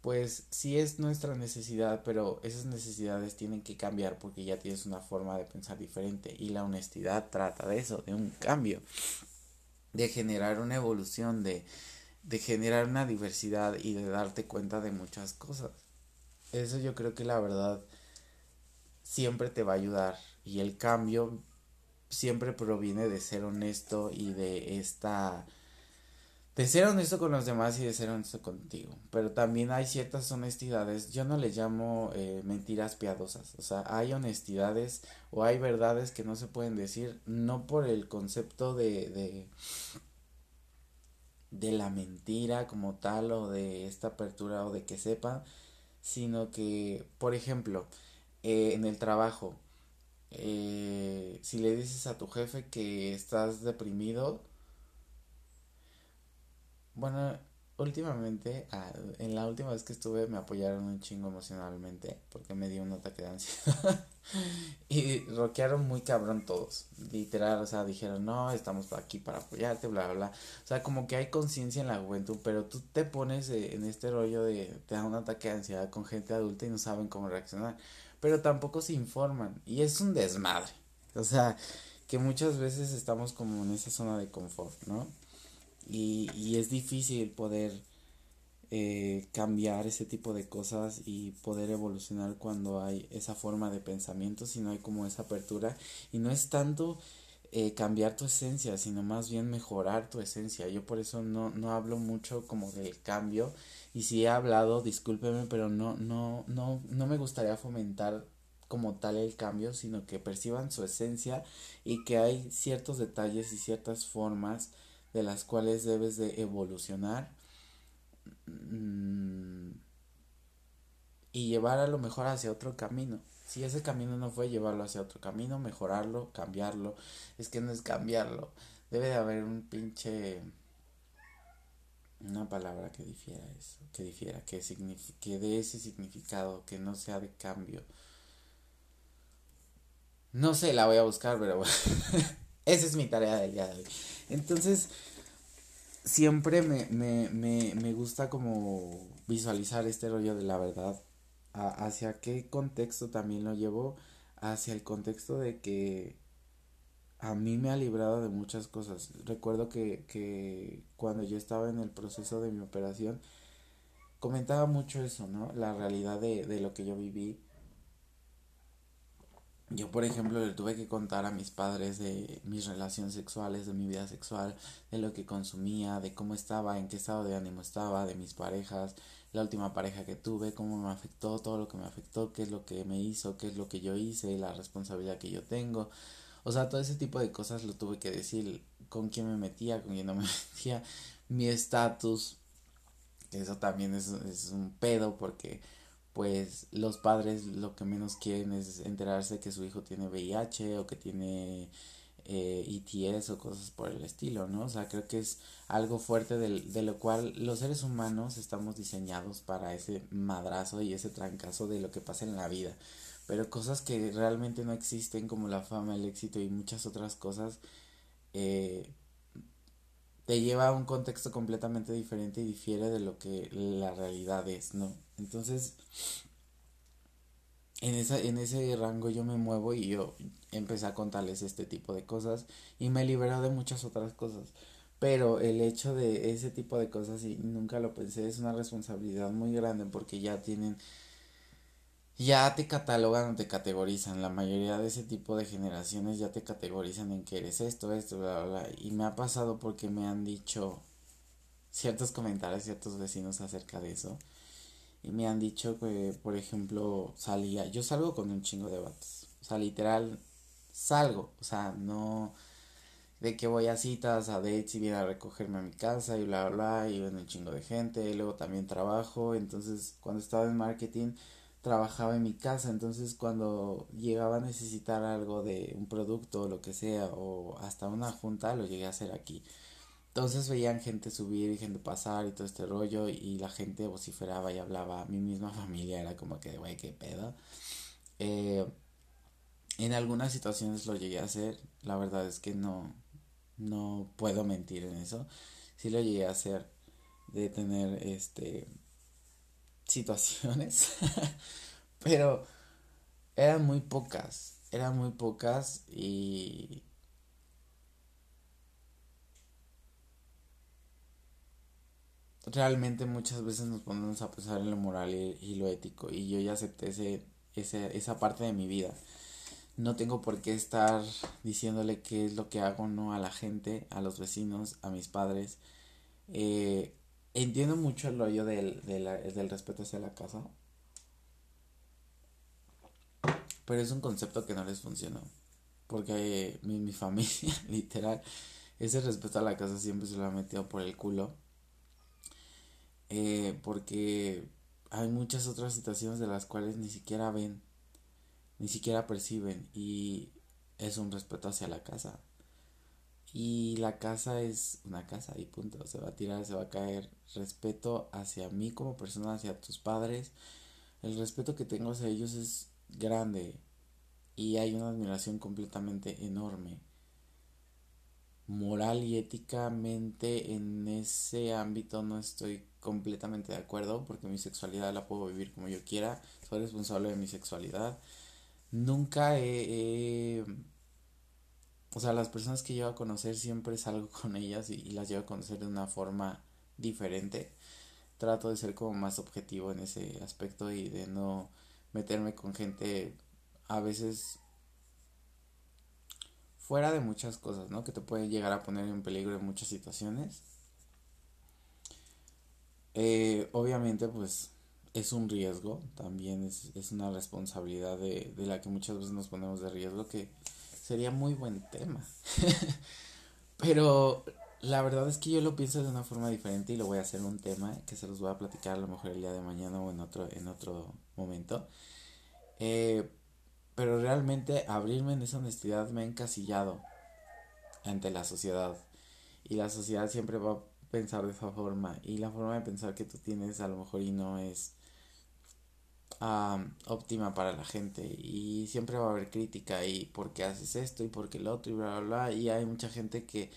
A: pues sí es nuestra necesidad pero esas necesidades tienen que cambiar porque ya tienes una forma de pensar diferente y la honestidad trata de eso de un cambio de generar una evolución de de generar una diversidad y de darte cuenta de muchas cosas. Eso yo creo que la verdad siempre te va a ayudar y el cambio siempre proviene de ser honesto y de esta de ser honesto con los demás y de ser honesto contigo. Pero también hay ciertas honestidades, yo no les llamo eh, mentiras piadosas, o sea, hay honestidades o hay verdades que no se pueden decir, no por el concepto de, de de la mentira como tal o de esta apertura o de que sepan, sino que, por ejemplo, eh, en el trabajo, eh, si le dices a tu jefe que estás deprimido, bueno, últimamente, en la última vez que estuve me apoyaron un chingo emocionalmente porque me dio un ataque de ansiedad. y roquearon muy cabrón todos. Literal, o sea, dijeron, no, estamos aquí para apoyarte, bla, bla, bla. O sea, como que hay conciencia en la juventud, pero tú te pones eh, en este rollo de te da un ataque de ansiedad con gente adulta y no saben cómo reaccionar. Pero tampoco se informan. Y es un desmadre. O sea, que muchas veces estamos como en esa zona de confort, ¿no? Y, y es difícil poder eh, cambiar ese tipo de cosas y poder evolucionar cuando hay esa forma de pensamiento, si no hay como esa apertura y no es tanto eh, cambiar tu esencia, sino más bien mejorar tu esencia. Yo por eso no, no hablo mucho como del cambio y si he hablado, discúlpeme, pero no, no, no, no me gustaría fomentar como tal el cambio, sino que perciban su esencia y que hay ciertos detalles y ciertas formas de las cuales debes de evolucionar Mm, y llevar a lo mejor hacia otro camino. Si ese camino no fue llevarlo hacia otro camino, mejorarlo, cambiarlo. Es que no es cambiarlo. Debe de haber un pinche una palabra que difiera eso, que difiera, que, que dé ese significado, que no sea de cambio. No sé, la voy a buscar, pero bueno. Esa es mi tarea del día de hoy. Entonces, siempre me, me, me, me gusta como visualizar este rollo de la verdad hacia qué contexto también lo llevo, hacia el contexto de que a mí me ha librado de muchas cosas. Recuerdo que, que cuando yo estaba en el proceso de mi operación, comentaba mucho eso, ¿no? La realidad de, de lo que yo viví yo, por ejemplo, le tuve que contar a mis padres de mis relaciones sexuales, de mi vida sexual, de lo que consumía, de cómo estaba, en qué estado de ánimo estaba, de mis parejas, la última pareja que tuve, cómo me afectó, todo lo que me afectó, qué es lo que me hizo, qué es lo que yo hice, la responsabilidad que yo tengo. O sea, todo ese tipo de cosas lo tuve que decir, con quién me metía, con quién no me metía, mi estatus. Eso también es, es un pedo porque pues los padres lo que menos quieren es enterarse que su hijo tiene VIH o que tiene eh, ETS o cosas por el estilo, ¿no? O sea, creo que es algo fuerte de lo cual los seres humanos estamos diseñados para ese madrazo y ese trancazo de lo que pasa en la vida. Pero cosas que realmente no existen como la fama, el éxito y muchas otras cosas, eh, te lleva a un contexto completamente diferente y difiere de lo que la realidad es, ¿no? Entonces, en, esa, en ese rango yo me muevo y yo empecé a contarles este tipo de cosas y me liberó de muchas otras cosas. Pero el hecho de ese tipo de cosas, y nunca lo pensé, es una responsabilidad muy grande porque ya tienen, ya te catalogan o te categorizan. La mayoría de ese tipo de generaciones ya te categorizan en que eres esto, esto, bla, bla, bla. Y me ha pasado porque me han dicho ciertos comentarios, ciertos vecinos acerca de eso y me han dicho que, por ejemplo, salía, yo salgo con un chingo de vatos, o sea, literal, salgo, o sea, no de que voy a citas, a dates y viene a recogerme a mi casa y bla, bla, y ven un chingo de gente, y luego también trabajo, entonces cuando estaba en marketing trabajaba en mi casa, entonces cuando llegaba a necesitar algo de un producto o lo que sea, o hasta una junta, lo llegué a hacer aquí. Entonces veían gente subir y gente pasar y todo este rollo y la gente vociferaba y hablaba. Mi misma familia era como que, güey, qué pedo. Eh, en algunas situaciones lo llegué a hacer. La verdad es que no, no puedo mentir en eso. Sí lo llegué a hacer de tener este situaciones. Pero eran muy pocas. Eran muy pocas y realmente muchas veces nos ponemos a pensar en lo moral y, lo ético y yo ya acepté ese, ese, esa parte de mi vida. No tengo por qué estar diciéndole qué es lo que hago no a la gente, a los vecinos, a mis padres. Eh, entiendo mucho el rollo del, del respeto hacia la casa. Pero es un concepto que no les funcionó. Porque mi, mi familia, literal, ese respeto a la casa siempre se lo ha metido por el culo eh, porque hay muchas otras situaciones de las cuales ni siquiera ven, ni siquiera perciben y es un respeto hacia la casa. Y la casa es una casa y punto, se va a tirar, se va a caer. Respeto hacia mí como persona, hacia tus padres. El respeto que tengo hacia ellos es grande y hay una admiración completamente enorme. Moral y éticamente en ese ámbito no estoy completamente de acuerdo porque mi sexualidad la puedo vivir como yo quiera, soy responsable de mi sexualidad. Nunca he, o sea, las personas que llevo a conocer siempre salgo con ellas y, las llevo a conocer de una forma diferente. Trato de ser como más objetivo en ese aspecto y de no meterme con gente a veces fuera de muchas cosas, ¿no? Que te pueden llegar a poner en peligro en muchas situaciones. Eh, obviamente, pues es un riesgo, también es, es una responsabilidad de, de, la que muchas veces nos ponemos de riesgo, que sería muy buen tema. Pero la verdad es que yo lo pienso de una forma diferente y lo voy a hacer un tema que se los voy a platicar a lo mejor el día de mañana o en otro, en otro momento. Eh, pero realmente abrirme en esa honestidad me ha encasillado ante la sociedad. Y la sociedad siempre va pensar de esa forma y la forma de pensar que tú tienes a lo mejor y no es óptima para la gente y siempre va a haber crítica y por qué haces esto y por qué lo otro y bla bla bla y hay mucha gente que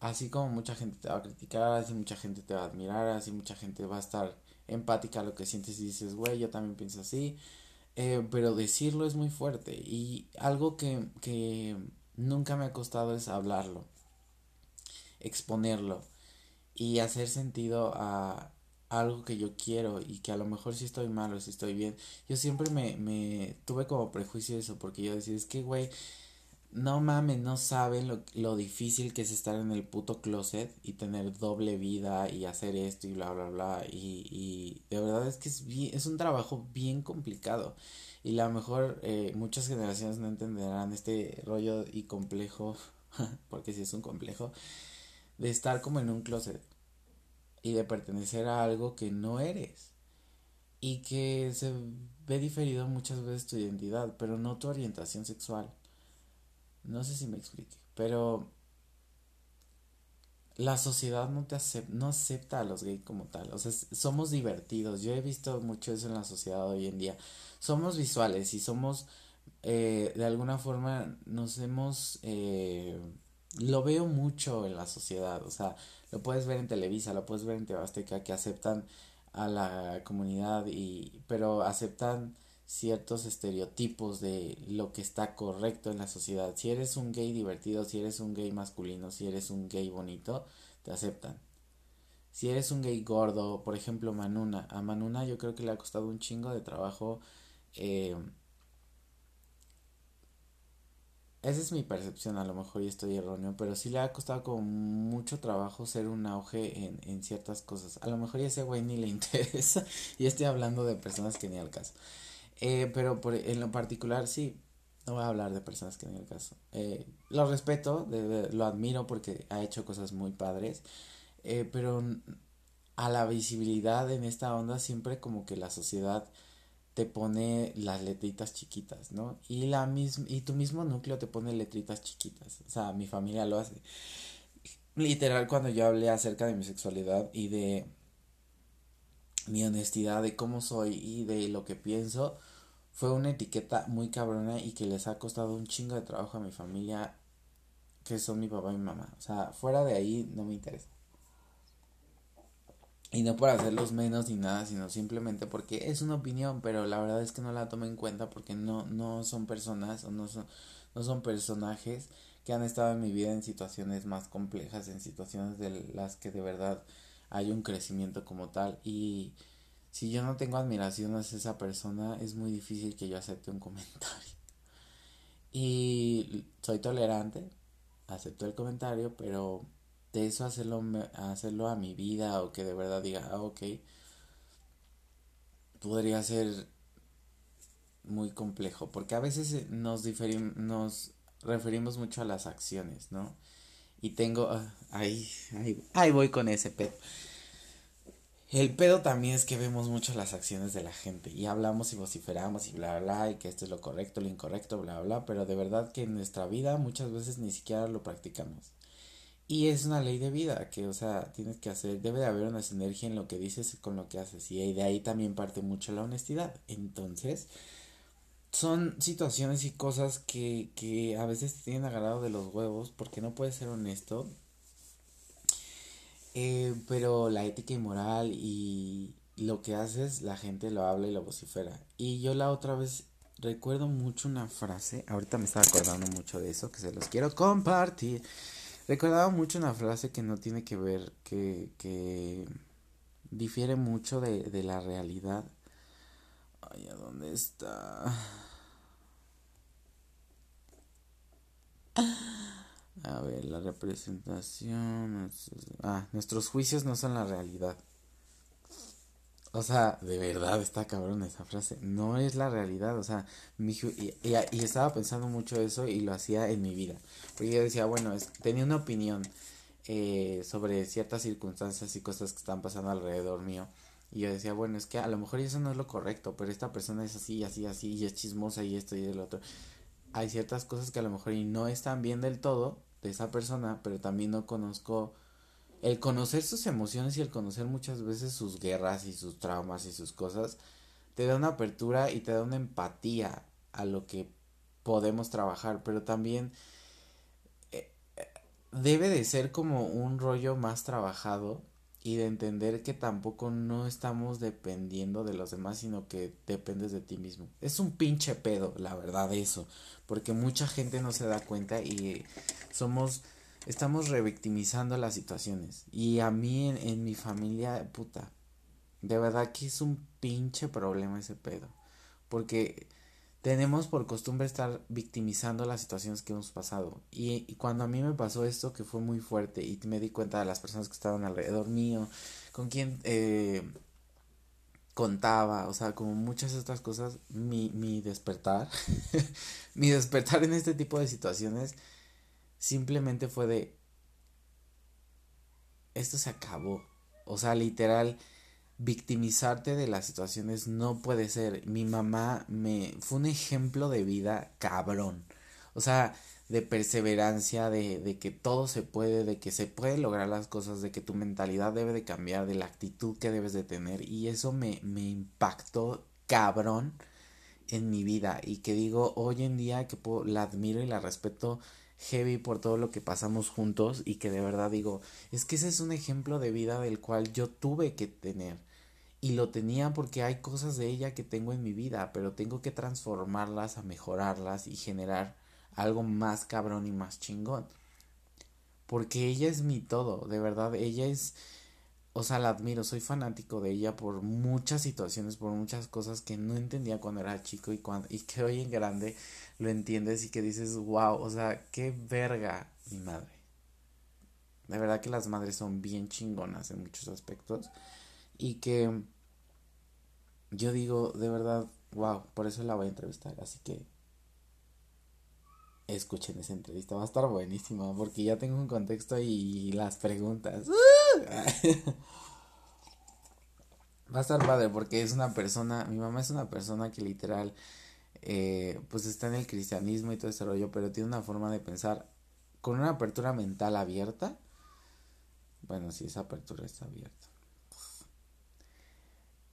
A: así como mucha gente te va a criticar así mucha gente te va a admirar así mucha gente va a estar empática a lo que sientes y dices, güey, yo también pienso así. Eh, pero decirlo es muy fuerte y algo que, que nunca me ha costado es hablarlo, exponerlo y hacer sentido a algo que yo quiero y que a lo mejor si estoy mal o si estoy bien. Yo siempre me, me tuve como prejuicio eso porque yo decía, es que, güey, no mames, no saben lo, lo difícil que es estar en el puto closet y tener doble vida y hacer esto y bla, bla, bla. Y, y de verdad es que es, es un trabajo bien complicado. Y a lo mejor eh, muchas generaciones no entenderán este rollo y complejo, porque sí es un complejo, de estar como en un closet y de pertenecer a algo que no eres. Y que se ve diferido muchas veces tu identidad, pero no tu orientación sexual. No sé si me explique, pero la sociedad no te acepta, no acepta a los gays como tal. O sea, somos divertidos. Yo he visto mucho eso en la sociedad hoy en día. Somos visuales y somos, eh, de alguna forma, nos hemos, eh, lo veo mucho en la sociedad. O sea, lo puedes ver en Televisa, lo puedes ver en Tebasteca, que aceptan a la comunidad y, pero aceptan ciertos estereotipos de lo que está correcto en la sociedad. Si eres un gay divertido, si eres un gay masculino, si eres un gay bonito, te aceptan. Si eres un gay gordo, por ejemplo Manuna, a Manuna yo creo que le ha costado un chingo de trabajo. Eh, esa es mi percepción, a lo mejor y estoy erróneo, pero sí le ha costado como mucho trabajo ser un auge en, en ciertas cosas. A lo mejor ese güey ni le interesa y estoy hablando de personas que ni al caso. Eh, pero por, en lo particular, sí, no voy a hablar de personas que en el caso. Eh, lo respeto, lo admiro porque ha hecho cosas muy padres, eh, pero a la visibilidad en esta onda siempre como que la sociedad te pone las letritas chiquitas, ¿no? Y la misma y tu mismo núcleo te pone letritas chiquitas. O sea, mi familia lo hace. Literal cuando yo hablé acerca de mi sexualidad y de mi honestidad de cómo soy y de lo que pienso, fue una etiqueta muy cabrona y que les ha costado un chingo de trabajo a mi familia, que son mi papá y mi mamá. O sea, fuera de ahí no me interesa. Y no por hacerlos menos ni nada, sino simplemente porque es una opinión, pero la verdad es que no la tomo en cuenta porque no, no son personas o no son, no son personajes que han estado en mi vida en situaciones más complejas, en situaciones de las que de verdad hay un crecimiento como tal y si yo no tengo admiración hacia esa persona, es muy difícil que yo acepte un comentario. Y soy tolerante, acepto el comentario, pero de eso hacerlo, hacerlo a mi vida o que de verdad diga, ah, ok, podría ser muy complejo, porque a veces nos, nos referimos mucho a las acciones, ¿no? Y tengo, ahí, ahí, ahí voy con ese pedo. El pedo también es que vemos mucho las acciones de la gente y hablamos y vociferamos y bla, bla, y que esto es lo correcto, lo incorrecto, bla, bla, pero de verdad que en nuestra vida muchas veces ni siquiera lo practicamos. Y es una ley de vida que, o sea, tienes que hacer, debe de haber una sinergia en lo que dices y con lo que haces y de ahí también parte mucho la honestidad. Entonces, son situaciones y cosas que, que a veces te tienen agarrado de los huevos porque no puedes ser honesto eh, pero la ética y moral y lo que haces, la gente lo habla y lo vocifera. Y yo la otra vez recuerdo mucho una frase, ahorita me estaba acordando mucho de eso, que se los quiero compartir. Recordaba mucho una frase que no tiene que ver, que, que difiere mucho de, de la realidad. Ay, ¿a dónde está? A ver, la representación. Ah, nuestros juicios no son la realidad. O sea, de verdad está cabrón esa frase. No es la realidad. O sea, mi y, y, estaba pensando mucho eso y lo hacía en mi vida. Porque yo decía, bueno, es, tenía una opinión eh, sobre ciertas circunstancias y cosas que están pasando alrededor mío. Y yo decía, bueno, es que a lo mejor eso no es lo correcto, pero esta persona es así, así, así, y es chismosa y esto y el otro. Hay ciertas cosas que a lo mejor y no están bien del todo, de esa persona, pero también no conozco el conocer sus emociones y el conocer muchas veces sus guerras y sus traumas y sus cosas, te da una apertura y te da una empatía a lo que podemos trabajar, pero también eh, debe de ser como un rollo más trabajado y de entender que tampoco no estamos dependiendo de los demás, sino que dependes de ti mismo. Es un pinche pedo, la verdad, eso, porque mucha gente no se da cuenta y somos, estamos revictimizando las situaciones. Y a mí en, en mi familia, puta, de verdad que es un pinche problema ese pedo, porque tenemos por costumbre estar victimizando las situaciones que hemos pasado. Y, cuando a mí me pasó esto, que fue muy fuerte, y me di cuenta de las personas que estaban alrededor mío, con quien eh, contaba, o sea, como muchas otras cosas, mi, mi despertar, mi despertar en este tipo de situaciones, simplemente fue de, esto se acabó. O sea, literal, victimizarte de las situaciones no puede ser. Mi mamá me fue un ejemplo de vida cabrón. O sea, de perseverancia, de, de que todo se puede, de que se puede lograr las cosas, de que tu mentalidad debe de cambiar, de la actitud que debes de tener. Y eso me, me impactó cabrón en mi vida. Y que digo, hoy en día que la admiro y la respeto heavy por todo lo que pasamos juntos y que de verdad digo, es que ese es un ejemplo de vida del cual yo tuve que tener y lo tenía porque hay cosas de ella que tengo en mi vida, pero tengo que transformarlas, a mejorarlas y generar algo más cabrón y más chingón. Porque ella es mi todo, de verdad, ella es, o sea, la admiro, soy fanático de ella por muchas situaciones, por muchas cosas que no entendía cuando era chico y, cuando, y que hoy en grande lo entiendes y que dices, wow, o sea, qué verga mi madre. De verdad que las madres son bien chingonas en muchos aspectos y que yo digo, de verdad, wow, por eso la voy a entrevistar, así que escuchen esa entrevista, va a estar buenísima porque ya tengo un contexto y las preguntas. va a estar padre porque es una persona, mi mamá es una persona que literal, eh, pues está en el cristianismo y todo ese rollo, pero tiene una forma de pensar con una apertura mental abierta. Bueno, sí, esa apertura está abierta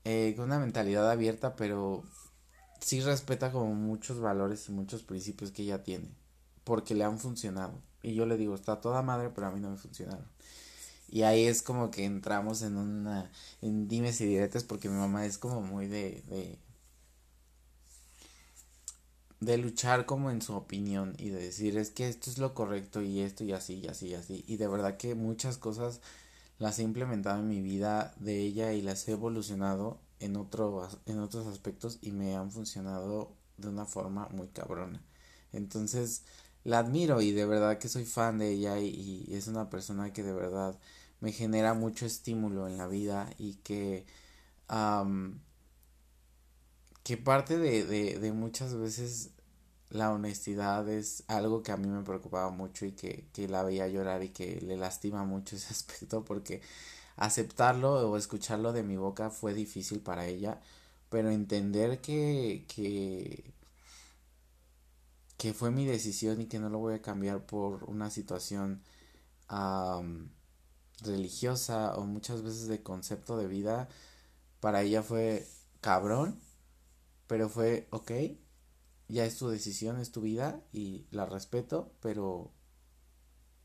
A: eh, con una mentalidad abierta, pero sí respeta como muchos valores y muchos principios que ella tiene, porque le han funcionado. Y yo le digo, está toda madre, pero a mí no me funcionaron. Y ahí es como que entramos en una, en dimes y diretes, porque mi mamá es como muy de, de, de luchar como en su opinión y de decir, es que esto es lo correcto y esto y así y así y así. Y de verdad que muchas cosas las he implementado en mi vida de ella y las he evolucionado en, en otros aspectos y me han funcionado de una forma muy cabrona. Entonces la admiro y de verdad que soy fan de ella y, es una persona que de verdad me genera mucho estímulo en la vida y que que parte de, de muchas veces la honestidad es algo que a mí me preocupaba mucho y que, que la veía llorar y que le lastima mucho ese aspecto porque aceptarlo o escucharlo de mi boca fue difícil para ella, pero entender que, que, que fue mi decisión y que no lo voy a cambiar por una situación religiosa o muchas veces de concepto de vida, para ella fue cabrón, pero fue ok, ya es tu decisión, es tu vida y la respeto, pero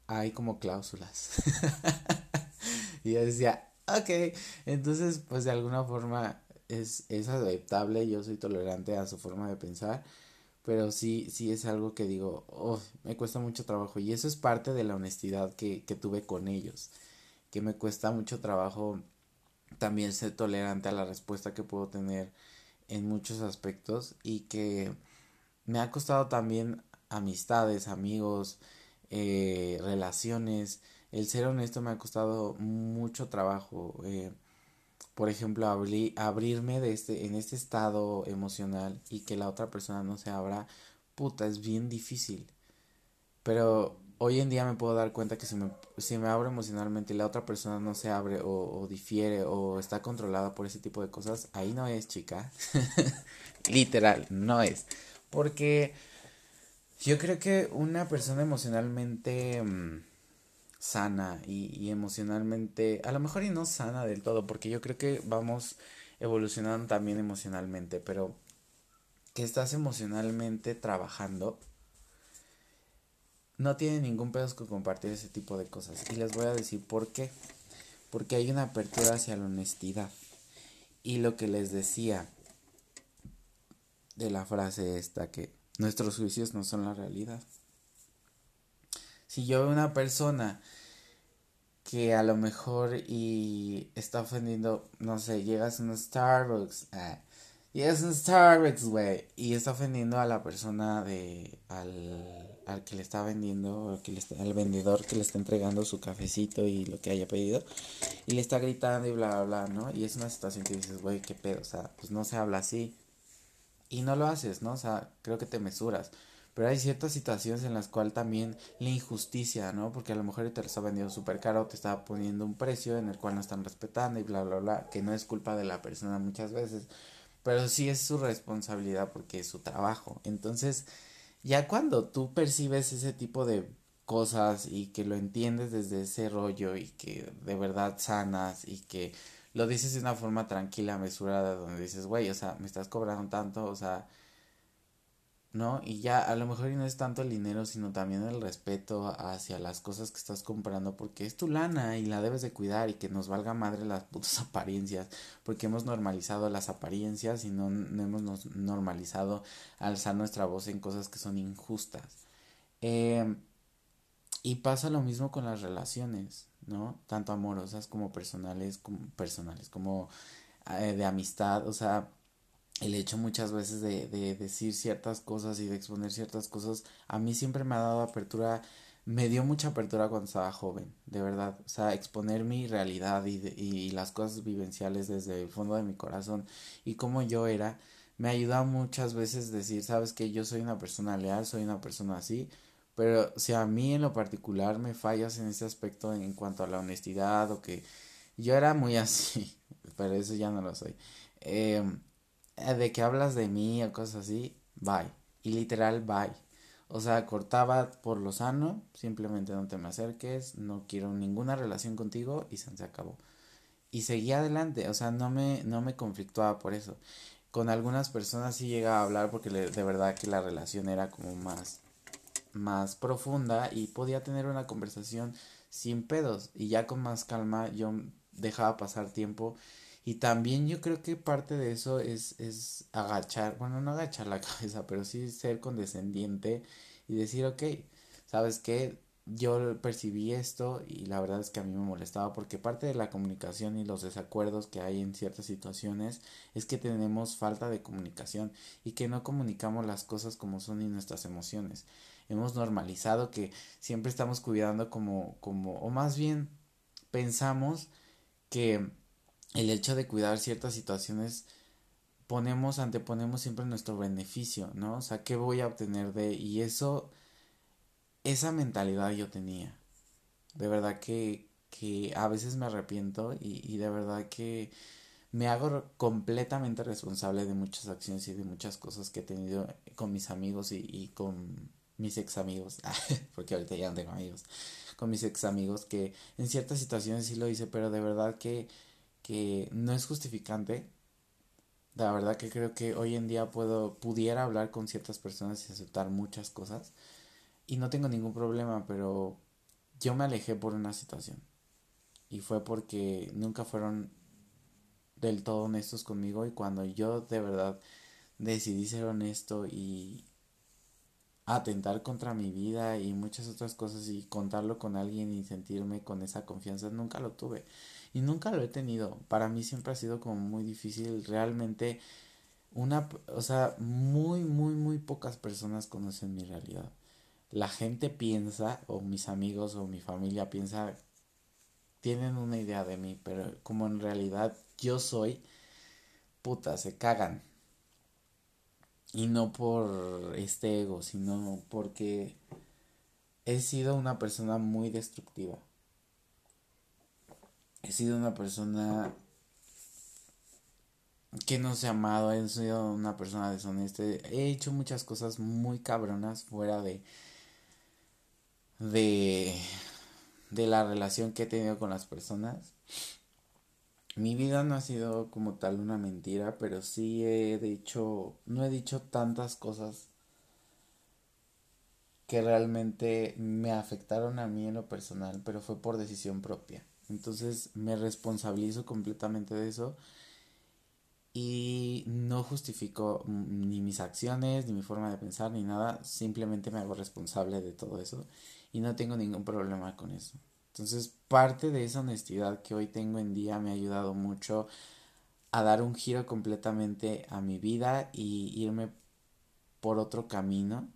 A: hay como cláusulas. y yo decía, ok, entonces pues de alguna forma es, es aceptable, yo soy tolerante a su forma de pensar, pero sí, sí es algo que digo, oh, me cuesta mucho trabajo y eso es parte de la honestidad que, que tuve con ellos, que me cuesta mucho trabajo también ser tolerante a la respuesta que puedo tener en muchos aspectos y que me ha costado también amistades, amigos, eh, relaciones. El ser honesto me ha costado mucho trabajo. Eh, por ejemplo, abrirme de este, en este estado emocional y que la otra persona no se abra, puta, es bien difícil. Pero hoy en día me puedo dar cuenta que si me, si me abro emocionalmente y la otra persona no se abre o, o difiere o está controlada por ese tipo de cosas, ahí no es, chica. Literal, no es. Porque yo creo que una persona emocionalmente mm, sana y, emocionalmente, a lo mejor y no sana del todo, porque yo creo que vamos evolucionando también emocionalmente, pero que estás emocionalmente trabajando, no tiene ningún pedo con compartir ese tipo de cosas. Y les voy a decir por qué. porque hay una apertura hacia la honestidad. Y lo que les decía de la frase esta, que nuestros juicios no son la realidad. Si yo veo una persona que a lo mejor y está ofendiendo, no sé, llegas a un Starbucks, ah, llegas a un Starbucks, güey, y está ofendiendo a la persona de, al, al que le está vendiendo, que le al vendedor que le está entregando su cafecito y lo que haya pedido, y le está gritando y bla, bla, bla, ¿no? Y es una situación que dices, güey, qué pedo, o sea, pues no se habla así, y no lo haces, ¿no? O sea, creo que te mesuras. Pero hay ciertas situaciones en las cuales también la injusticia, ¿no? Porque a lo mejor te lo está vendiendo súper caro, te está poniendo un precio en el cual no están respetando y bla, bla, bla, que no es culpa de la persona muchas veces, pero sí es su responsabilidad porque es su trabajo. Entonces, ya cuando tú percibes ese tipo de cosas y que lo entiendes desde ese rollo y que de verdad sanas y que lo dices de una forma tranquila, mesurada, donde dices, güey, o sea, me estás cobrando tanto, o sea, ¿no? Y ya a lo mejor no es tanto el dinero, sino también el respeto hacia las cosas que estás comprando, porque es tu lana y la debes de cuidar y que nos valga madre las putas apariencias, porque hemos normalizado las apariencias y no, hemos normalizado alzar nuestra voz en cosas que son injustas. Em, y pasa lo mismo con las relaciones, ¿no? Tanto amorosas como personales, como personales, como eh, de amistad, o sea, el hecho muchas veces de, de decir ciertas cosas y de exponer ciertas cosas, a mí siempre me ha dado apertura, me dio mucha apertura cuando estaba joven, de verdad. O sea, exponer mi realidad y, y las cosas vivenciales desde el fondo de mi corazón y cómo yo era, me ayuda muchas veces decir, sabes que yo soy una persona leal, soy una persona así, pero si a mí en lo particular me fallas en ese aspecto en cuanto a la honestidad o que yo era muy así, pero eso ya no lo soy. Eh, eh, de que hablas de mí o cosas así, bye. Y literal, bye. O sea, cortaba por lo sano, simplemente no te me acerques, no quiero ninguna relación contigo y se, acabó. Y seguía adelante, o sea, no me, no me conflictuaba por eso. Con algunas personas sí llegaba a hablar porque de verdad que la relación era como más, más profunda y podía tener una conversación sin pedos. Y ya con más calma yo dejaba pasar tiempo y también yo creo que parte de eso es, es agachar, bueno, no agachar la cabeza, pero sí ser condescendiente y decir, ok, ¿sabes qué? Yo percibí esto y la verdad es que a mí me molestaba porque parte de la comunicación y los desacuerdos que hay en ciertas situaciones es que tenemos falta de comunicación y que no comunicamos las cosas como son y nuestras emociones. Hemos normalizado que siempre estamos cuidando como, como, o más bien pensamos que el hecho de cuidar ciertas situaciones ponemos, anteponemos siempre nuestro beneficio, ¿no? O sea, ¿qué voy a obtener de? Y eso, esa mentalidad yo tenía. De verdad que, que a veces me arrepiento y, y de verdad que me hago completamente responsable de muchas acciones y de muchas cosas que he tenido con mis amigos y, y con mis ex amigos, porque ahorita ya no tengo amigos, con mis ex amigos que en ciertas situaciones sí lo hice, pero de verdad que que no es justificante. La verdad que creo que hoy en día puedo, pudiera hablar con ciertas personas y aceptar muchas cosas. Y no tengo ningún problema, pero yo me alejé por una situación. Y fue porque nunca fueron del todo honestos conmigo. Y cuando yo de verdad decidí ser honesto y atentar contra mi vida y muchas otras cosas y contarlo con alguien y sentirme con esa confianza, nunca lo tuve y nunca lo he tenido. Para mí siempre ha sido como muy difícil. Realmente, una, o sea, muy, muy, muy pocas personas conocen mi realidad. La gente piensa, o mis amigos o mi familia piensa, tienen una idea de mí, pero como en realidad yo soy, puta, se cagan. Y no por este ego, sino porque he sido una persona muy destructiva he sido una persona que no se ha amado, he sido una persona deshonesta, he hecho muchas cosas muy cabronas fuera de de de la relación que he tenido con las personas. Mi vida no ha sido como tal una mentira, pero sí he dicho, no he dicho tantas cosas que realmente me afectaron a mí en lo personal, pero fue por decisión propia Entonces me responsabilizo completamente de eso y no justifico ni mis acciones, ni mi forma de pensar, ni nada, simplemente me hago responsable de todo eso y no tengo ningún problema con eso. Entonces, parte de esa honestidad que hoy tengo en día me ha ayudado mucho a dar un giro completamente a mi vida y irme por otro camino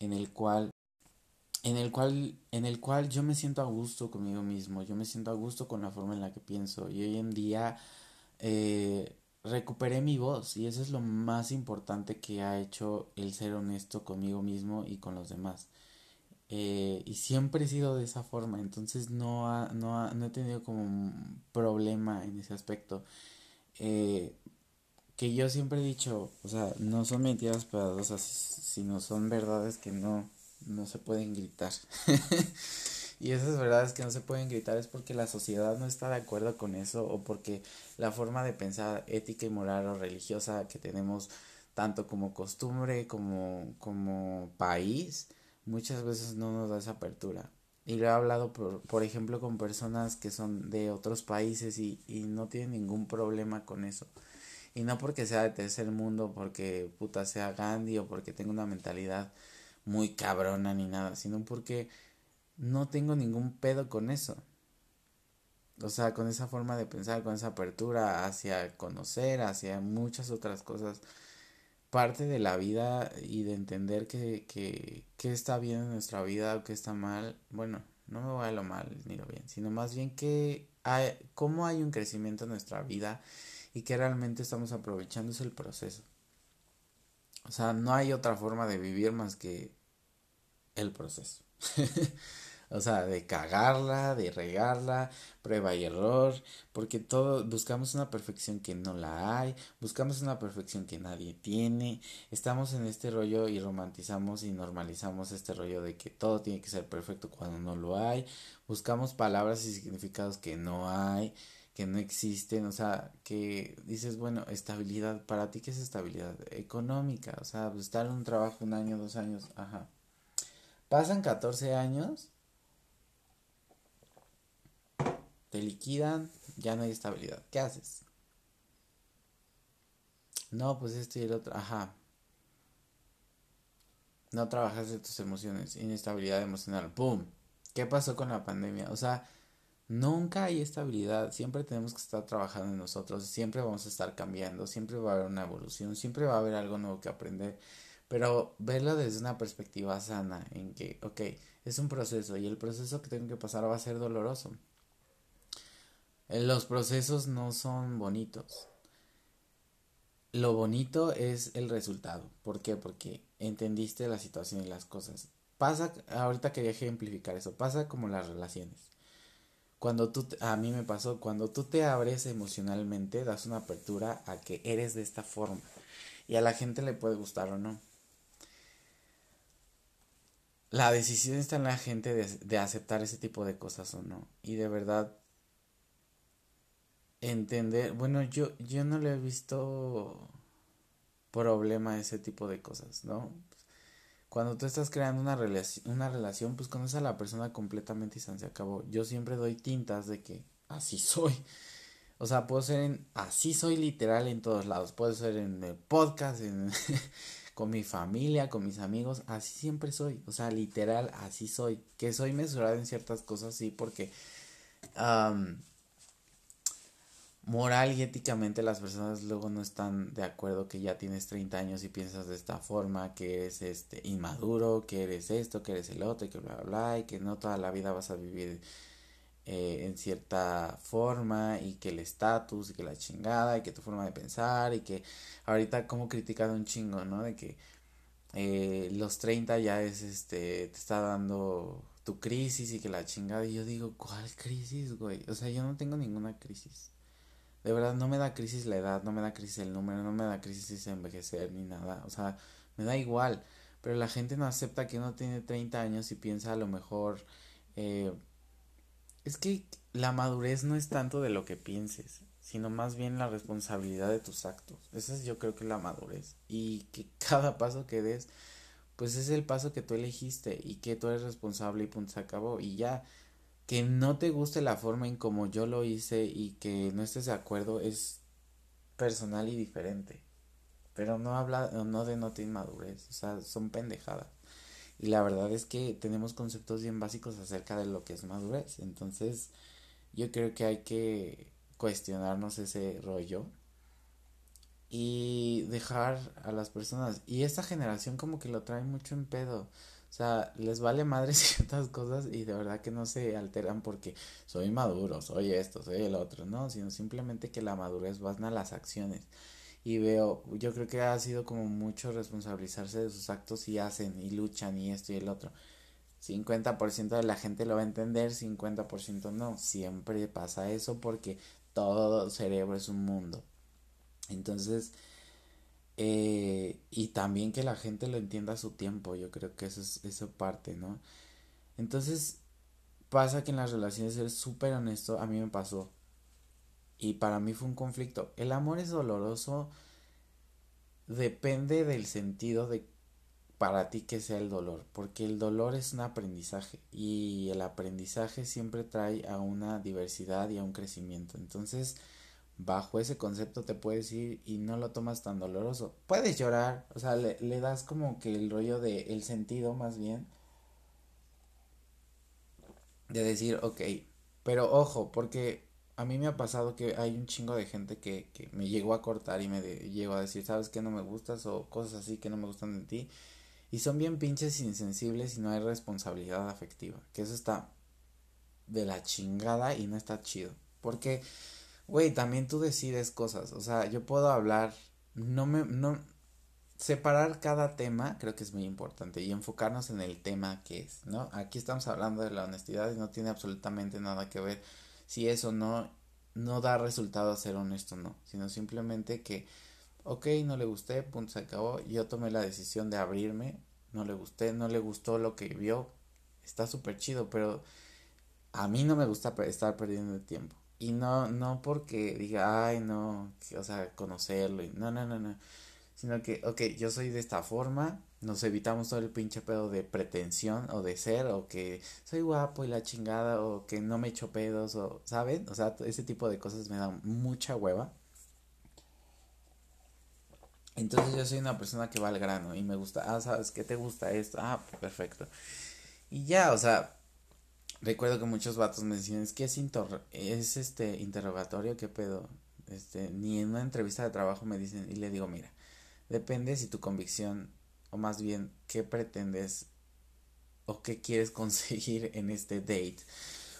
A: en el cual en el cual en el cual yo me siento a gusto conmigo mismo, yo me siento a gusto con la forma en la que pienso y hoy en día eh, recuperé mi voz y eso es lo más importante que ha hecho el ser honesto conmigo mismo y con los demás. Eh, y siempre he sido de esa forma, entonces no, ha, no, ha, no he tenido como problema en ese aspecto. Eh, que yo siempre he dicho, o sea, no son mentiras piadosas, sino son verdades que no, no se pueden gritar. Y esas verdades que no se pueden gritar es porque la sociedad no está de acuerdo con eso o porque la forma de pensar ética y moral o religiosa que tenemos tanto como costumbre como, como país muchas veces no nos da esa apertura. Y lo he hablado, por, por ejemplo, con personas que son de otros países y, y no tienen ningún problema con eso. Y no porque sea de tercer mundo, porque puta sea Gandhi o porque tenga una mentalidad muy cabrona ni nada, sino porque no tengo ningún pedo con eso. O sea, con esa forma de pensar, con esa apertura hacia conocer, hacia muchas otras cosas. Parte de la vida y de entender que, que, está bien en nuestra vida o que está mal. Bueno, no me voy a lo mal ni lo bien, sino más bien que hay, cómo hay un crecimiento en nuestra vida y que realmente estamos aprovechando el proceso. O sea, no hay otra forma de vivir más que el proceso. O sea, de cagarla, de regarla, prueba y error, porque todo buscamos una perfección que no la hay, buscamos una perfección que nadie tiene, estamos en este rollo y romantizamos y normalizamos este rollo de que todo tiene que ser perfecto cuando no lo hay, buscamos palabras y significados que no hay, que no existen, o sea, que dices, bueno, estabilidad, para ti qué es estabilidad económica, o sea, pues, estar en un trabajo un año, dos años, ajá. Pasan 14 años te liquidan, ya no hay estabilidad. ¿Qué haces? No, pues esto y el otro, ajá. No trabajas de tus emociones, inestabilidad emocional, ¡pum! ¿Qué pasó con la pandemia? O sea, nunca hay estabilidad, siempre tenemos que estar trabajando en nosotros, siempre vamos a estar cambiando, siempre va a haber una evolución, siempre va a haber algo nuevo que aprender, pero verlo desde una perspectiva sana, en que, ok, es un proceso y el proceso que tengo que pasar va a ser doloroso. Los procesos no son bonitos. Lo bonito es el resultado. ¿Por qué? Porque entendiste la situación y las cosas. Pasa, ahorita quería ejemplificar eso, pasa como las relaciones. Cuando tú, a mí me pasó, cuando tú te abres emocionalmente, das una apertura a que eres de esta forma. Y a la gente le puede gustar o no. La decisión está en la gente de, de aceptar ese tipo de cosas o no. Y de verdad, entender, bueno, yo, yo no le he visto problema a ese tipo de cosas, ¿no? Cuando tú estás creando una, relación, una relación, pues conoces a la persona completamente y se acabó. Yo siempre doy tintas de que así soy. O sea, puedo ser en, así soy literal en todos lados. Puedo ser en el podcast, en, con mi familia, con mis amigos. Así siempre soy. O sea, literal, así soy. Que soy mesurada en ciertas cosas, sí, porque moral y éticamente las personas luego no están de acuerdo que ya tienes 30 años y piensas de esta forma, que eres este inmaduro, que eres esto, que eres el otro, y que bla bla bla, y que no toda la vida vas a vivir eh, en cierta forma y que el estatus y que la chingada y que tu forma de pensar y que ahorita como criticado un chingo, ¿no? De que eh, los 30 ya es este, te está dando tu crisis y que la chingada y yo digo, ¿cuál crisis, güey? O sea, yo no tengo ninguna crisis. De verdad, no me da crisis la edad, no me da crisis el número, no me da crisis envejecer ni nada. O sea, me da igual. Pero la gente no acepta que uno tiene 30 años y piensa a lo mejor... Eh, es que la madurez no es tanto de lo que pienses, sino más bien la responsabilidad de tus actos. Esa es yo creo que la madurez. Y que cada paso que des, pues es el paso que tú elegiste y que tú eres responsable y punto se acabó. Y ya que no te guste la forma en como yo lo hice y que no estés de acuerdo es personal y diferente. Pero no habla, no denota inmadurez, o sea, son pendejadas. Y la verdad es que tenemos conceptos bien básicos acerca de lo que es madurez. Entonces, yo creo que hay que cuestionarnos ese rollo y dejar a las personas. Y esta generación como que lo trae mucho en pedo. O sea, les vale madre ciertas cosas y de verdad que no se alteran porque soy maduro, soy esto, soy el otro, no, sino simplemente que la madurez va a las acciones. Y veo, yo creo que ha sido como mucho responsabilizarse de sus actos y hacen y luchan y esto y el otro. 50% de la gente lo va a entender, 50% no. Siempre pasa eso porque todo cerebro es un mundo. Entonces, eh, y también que la gente lo entienda a su tiempo, yo creo que eso es esa parte, ¿no? Entonces, pasa que en las relaciones ser súper honesto, a mí me pasó. Y para mí fue un conflicto. El amor es doloroso, depende del sentido de para ti que sea el dolor, porque el dolor es un aprendizaje y el aprendizaje siempre trae a una diversidad y a un crecimiento. Entonces, bajo ese concepto te puedes ir y no lo tomas tan doloroso. Puedes llorar, o sea, le, le das como que el rollo de el sentido más bien de decir, ok, pero ojo, porque a mí me ha pasado que hay un chingo de gente que, que me llegó a cortar y me llegó a decir, ¿sabes qué no me gustas? o cosas así que no me gustan de ti y son bien pinches insensibles y no hay responsabilidad afectiva. Que eso está de la chingada y no está chido. Porque, güey, también tú decides cosas. O sea, yo puedo hablar, no me, no, separar cada tema creo que es muy importante y enfocarnos en el tema que es, ¿no? Aquí estamos hablando de la honestidad y no tiene absolutamente nada que ver si eso no, no da resultado a ser honesto, no, sino simplemente que ok, no le gusté, punto, se acabó. Yo tomé la decisión de abrirme, no le gusté, no le gustó lo que vio, está súper chido, pero a mí no me gusta estar perdiendo el tiempo. Y no, no porque diga, ay, no, o sea, conocerlo, no, no, no, no, sino que, ok, yo soy de esta forma, nos evitamos todo el pinche pedo de pretensión o de ser, o que soy guapo y la chingada, o que no me echo pedos, o, ¿saben? O sea, ese tipo de cosas me dan mucha hueva. Entonces yo soy una persona que va al grano y me gusta, ah, ¿sabes qué te gusta esto? Ah, perfecto. Y ya, o sea, recuerdo que muchos vatos me decían, es que es, es este interrogatorio, ¿qué pedo? Este, ni en una entrevista de trabajo me dicen, y le digo, mira, depende si tu convicción, o más bien, qué pretendes o qué quieres conseguir en este date.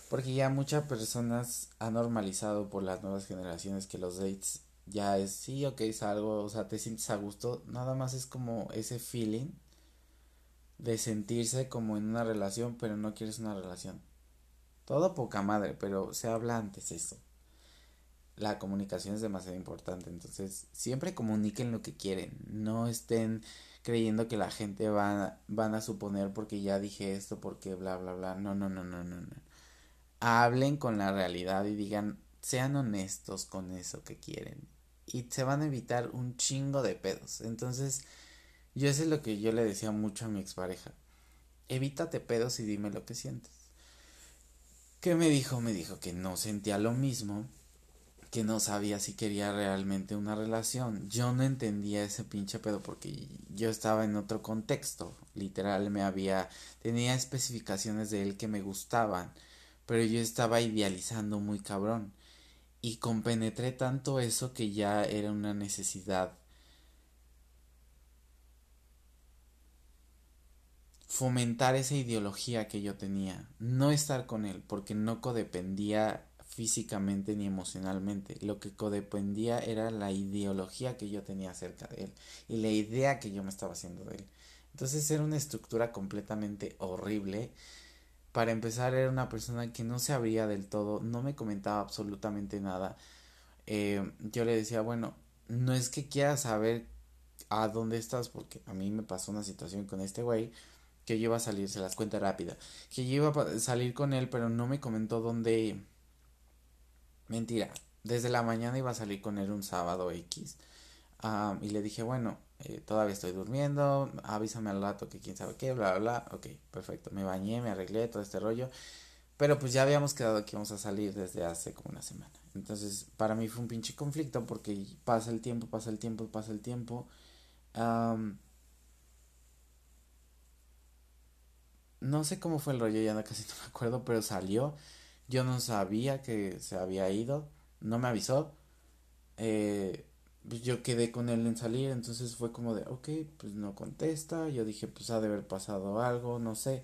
A: Porque ya muchas personas han normalizado por las nuevas generaciones que los dates ya es, sí, ok, salgo, o sea, te sientes a gusto, nada más es como ese feeling de sentirse como en una relación, pero no quieres una relación. Todo poca madre, pero se habla antes eso. La comunicación es demasiado importante, entonces siempre comuniquen lo que quieren, no estén creyendo que la gente va, van a suponer porque ya dije esto, porque bla, bla, bla. No, no, no, no, no, no. Hablen con la realidad y digan, sean honestos con eso que quieren y se van a evitar un chingo de pedos. Entonces, yo eso es lo que yo le decía mucho a mi expareja. Evítate pedos y dime lo que sientes. ¿Qué me dijo? Me dijo que no sentía lo mismo, que no sabía si quería realmente una relación. Yo no entendía ese pinche pedo porque yo estaba en otro contexto. Literal me había tenía especificaciones de él que me gustaban, pero yo estaba idealizando muy cabrón y compenetré tanto eso que ya era una necesidad. Fomentar esa ideología que yo tenía, no estar con él, porque no codependía físicamente ni emocionalmente. Lo que codependía era la ideología que yo tenía acerca de él y la idea que yo me estaba haciendo de él. Entonces era una estructura completamente horrible para empezar, era una persona que no se abría del todo, no me comentaba absolutamente nada. Eh, yo le decía, bueno, no es que quiera saber a dónde estás, porque a mí me pasó una situación con este güey que yo iba a salir, se las cuenta rápida, que yo iba a salir con él, pero no me comentó dónde. Mentira, desde la mañana iba a salir con él un sábado X. Y le dije, bueno, eh, todavía estoy durmiendo, avísame al rato que quién sabe qué, bla, bla, bla, ok, perfecto, me bañé, me arreglé, todo este rollo, Pero pues ya habíamos quedado que íbamos a salir desde hace como una semana. Entonces, para mí fue un pinche conflicto porque pasa el tiempo, pasa el tiempo, pasa el tiempo. No sé cómo fue el rollo, ya casi no me acuerdo, pero salió. Yo no sabía que se había ido, no me avisó. Eh, pues yo quedé con él en salir, entonces fue como de, ok, pues no contesta. Yo dije, pues ha de haber pasado algo, no sé.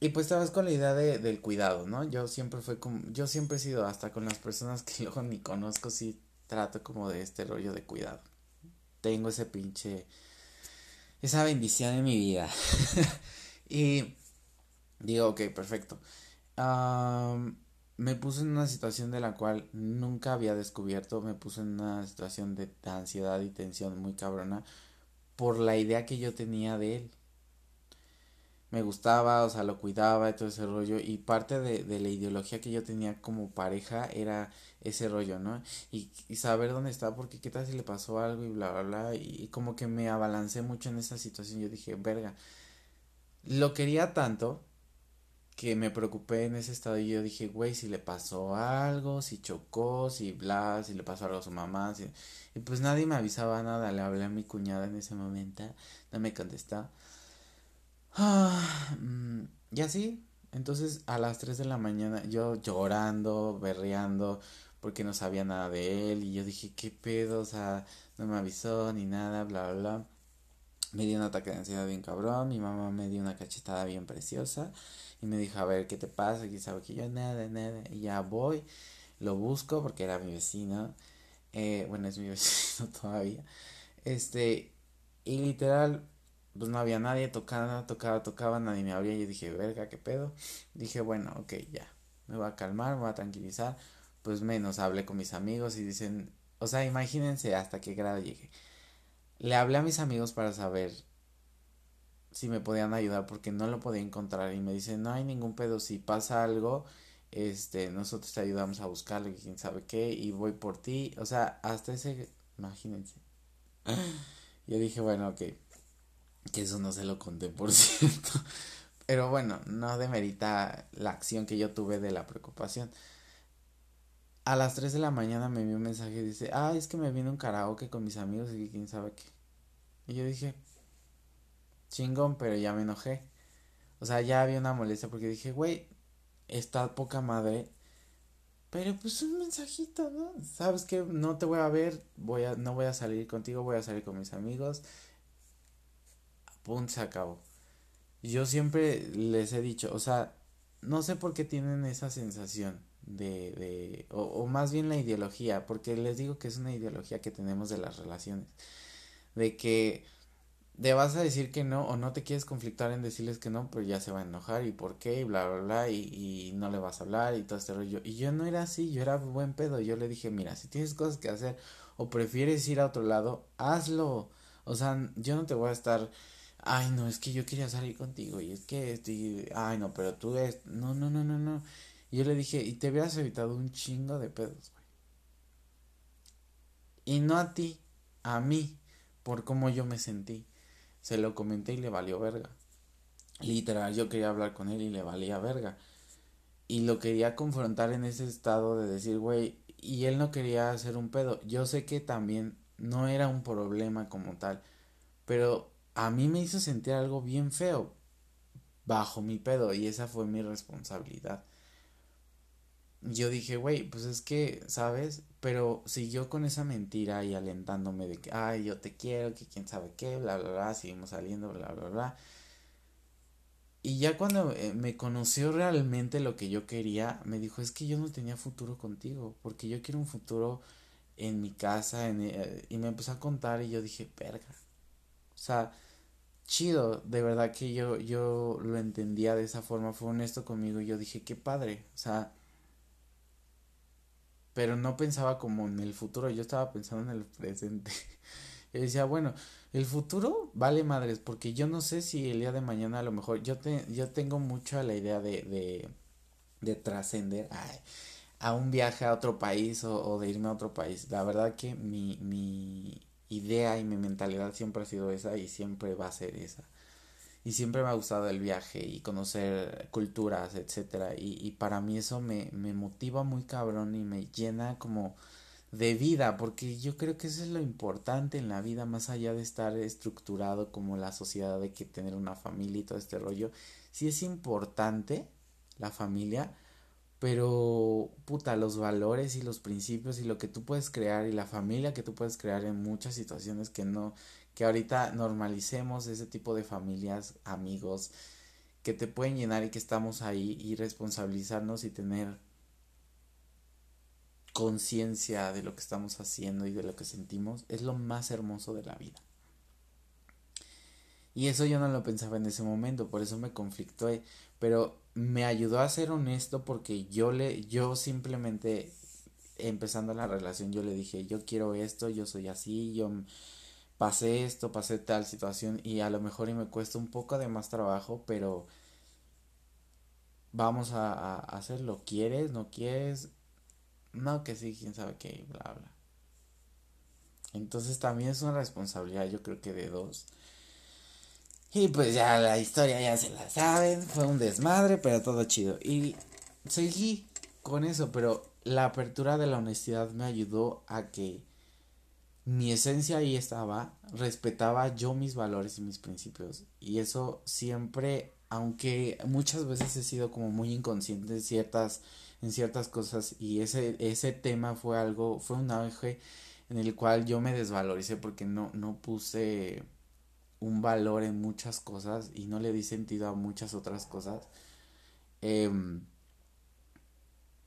A: Y pues estabas con la idea de, del cuidado, ¿no? Yo siempre fue como, yo siempre he sido hasta con las personas que luego ni conozco, sí trato como de este rollo de cuidado. Tengo ese pinche, esa bendición en mi vida. y digo, ok, perfecto. me puse en una situación de la cual nunca había descubierto, me puse en una situación de ansiedad y tensión muy cabrona por la idea que yo tenía de él me gustaba, o sea, lo cuidaba y todo ese rollo. Y parte de, la ideología que yo tenía como pareja era ese rollo, ¿no? Y, y, saber dónde está, porque qué tal si le pasó algo y bla, bla, bla. Y, como que me abalancé mucho en esa situación. Yo dije, verga, lo quería tanto que me preocupé en ese estado y yo dije, güey, si le pasó algo, si chocó, si bla, si le pasó algo a su mamá, si... y pues nadie me avisaba nada, le hablé a mi cuñada en ese momento, no me contestó. Ah, mm, y así, entonces a las 3 de la mañana yo llorando, berreando, porque no sabía nada de él y yo dije, ¿qué pedo? O sea, no me avisó ni nada, bla, bla, bla. Me dio un ataque de ansiedad bien cabrón, mi mamá me dio una cachetada bien preciosa y me dijo, a ver, ¿qué te pasa? Y sabe que yo nada, nada, y ya voy, lo busco porque era mi vecino, eh, bueno, es mi vecino todavía, este, y literal pues no había nadie, tocaba, tocaba, tocaba, nadie me abría yo dije, verga, qué pedo. Dije, bueno, ok, ya, me voy a calmar, me voy a tranquilizar, pues menos hablé con mis amigos y dicen, o sea, imagínense hasta qué grado llegué. Le hablé a mis amigos para saber si me podían ayudar porque no lo podía encontrar y me dicen, no hay ningún pedo, si pasa algo, este, nosotros te ayudamos a buscarlo y quién sabe qué y voy por ti, o sea, hasta ese, imagínense. Yo dije, bueno, ok que eso no se lo conté, por cierto. Pero bueno, no demerita la acción que yo tuve de la preocupación. A las 3 de la mañana me envió un mensaje y dice, ah, es que me vino un karaoke con mis amigos y quién sabe qué. Y yo dije, chingón, pero ya me enojé. O sea, ya había una molestia porque dije, güey, está poca madre. Pero pues un mensajito, ¿no? Sabes que no te voy a ver, voy a, no voy a salir contigo, voy a salir con mis amigos punto, se acabó. Yo siempre les he dicho, o sea, no sé por qué tienen esa sensación de, de o, o, más bien la ideología, porque les digo que es una ideología que tenemos de las relaciones, de que te vas a decir que no o no te quieres conflictar en decirles que no, pero ya se va a enojar y por qué y bla, bla, bla, y, y no le vas a hablar y todo este rollo. Y yo no era así, yo era buen pedo, yo le dije, mira, si tienes cosas que hacer o prefieres ir a otro lado, hazlo. O sea, yo no te voy a estar ay, no, es que yo quería salir contigo y es que estoy, ay, no, pero tú es, no, no, no, no, no. Y yo le dije, y te hubieras evitado un chingo de pedos, güey. Y no a ti, a mí, por cómo yo me sentí. Se lo comenté y le valió verga. Literal, yo quería hablar con él y le valía verga. Y lo quería confrontar en ese estado de decir, güey, y él no quería hacer un pedo. Yo sé que también no era un problema como tal, pero a mí me hizo sentir algo bien feo bajo mi pedo y esa fue mi responsabilidad. Yo dije, güey, pues es que, ¿sabes? Pero siguió con esa mentira y alentándome de que, ay, yo te quiero, que quién sabe qué, bla, bla, bla, seguimos saliendo, bla, bla, bla. Y ya cuando eh, me conoció realmente lo que yo quería, me dijo, es que yo no tenía futuro contigo, porque yo quiero un futuro en mi casa, en, eh", y me empezó a contar y yo dije, verga. O sea, chido, de verdad que yo, yo lo entendía de esa forma, fue honesto conmigo y yo dije, qué padre, o sea, pero no pensaba como en el futuro, yo estaba pensando en el presente. y decía, bueno, el futuro vale madres, porque yo no sé si el día de mañana a lo mejor, yo, te, yo tengo mucho la idea de, de, de trascender a un viaje a otro país o, o, de irme a otro país. La verdad que mi, mi idea y mi mentalidad siempre ha sido esa y siempre va a ser esa. Y siempre me ha gustado el viaje y conocer culturas, etcétera, y, y para mí eso me, me motiva muy cabrón y me llena como de vida, porque yo creo que eso es lo importante en la vida, más allá de estar estructurado como la sociedad de que tener una familia y todo este rollo, sí es importante la familia, pero puta, los valores y los principios y lo que tú puedes crear y la familia que tú puedes crear en muchas situaciones que no, que ahorita normalicemos ese tipo de familias, amigos, que te pueden llenar y que estamos ahí y responsabilizarnos y tener conciencia de lo que estamos haciendo y de lo que sentimos es lo más hermoso de la vida. Y eso yo no lo pensaba en ese momento, por eso me conflictó, pero me ayudó a ser honesto porque yo le yo simplemente empezando la relación yo le dije, "Yo quiero esto, yo soy así, yo pasé esto, pasé tal situación y a lo mejor y me cuesta un poco de más trabajo, pero vamos a, hacerlo. ¿Quieres? ¿No quieres? No, que sí, quién sabe qué, bla, bla. Entonces también es una responsabilidad, yo creo que de dos. Y pues ya la historia ya se la saben, fue un desmadre, pero todo chido. Y seguí con eso, pero la apertura de la honestidad me ayudó a que mi esencia ahí estaba, respetaba yo mis valores y mis principios. Y eso siempre, aunque muchas veces he sido como muy inconsciente en ciertas, en ciertas cosas, y ese, ese tema fue algo, fue un auge en el cual yo me desvaloricé porque no, no puse un valor en muchas cosas y no le di sentido a muchas otras cosas. Em,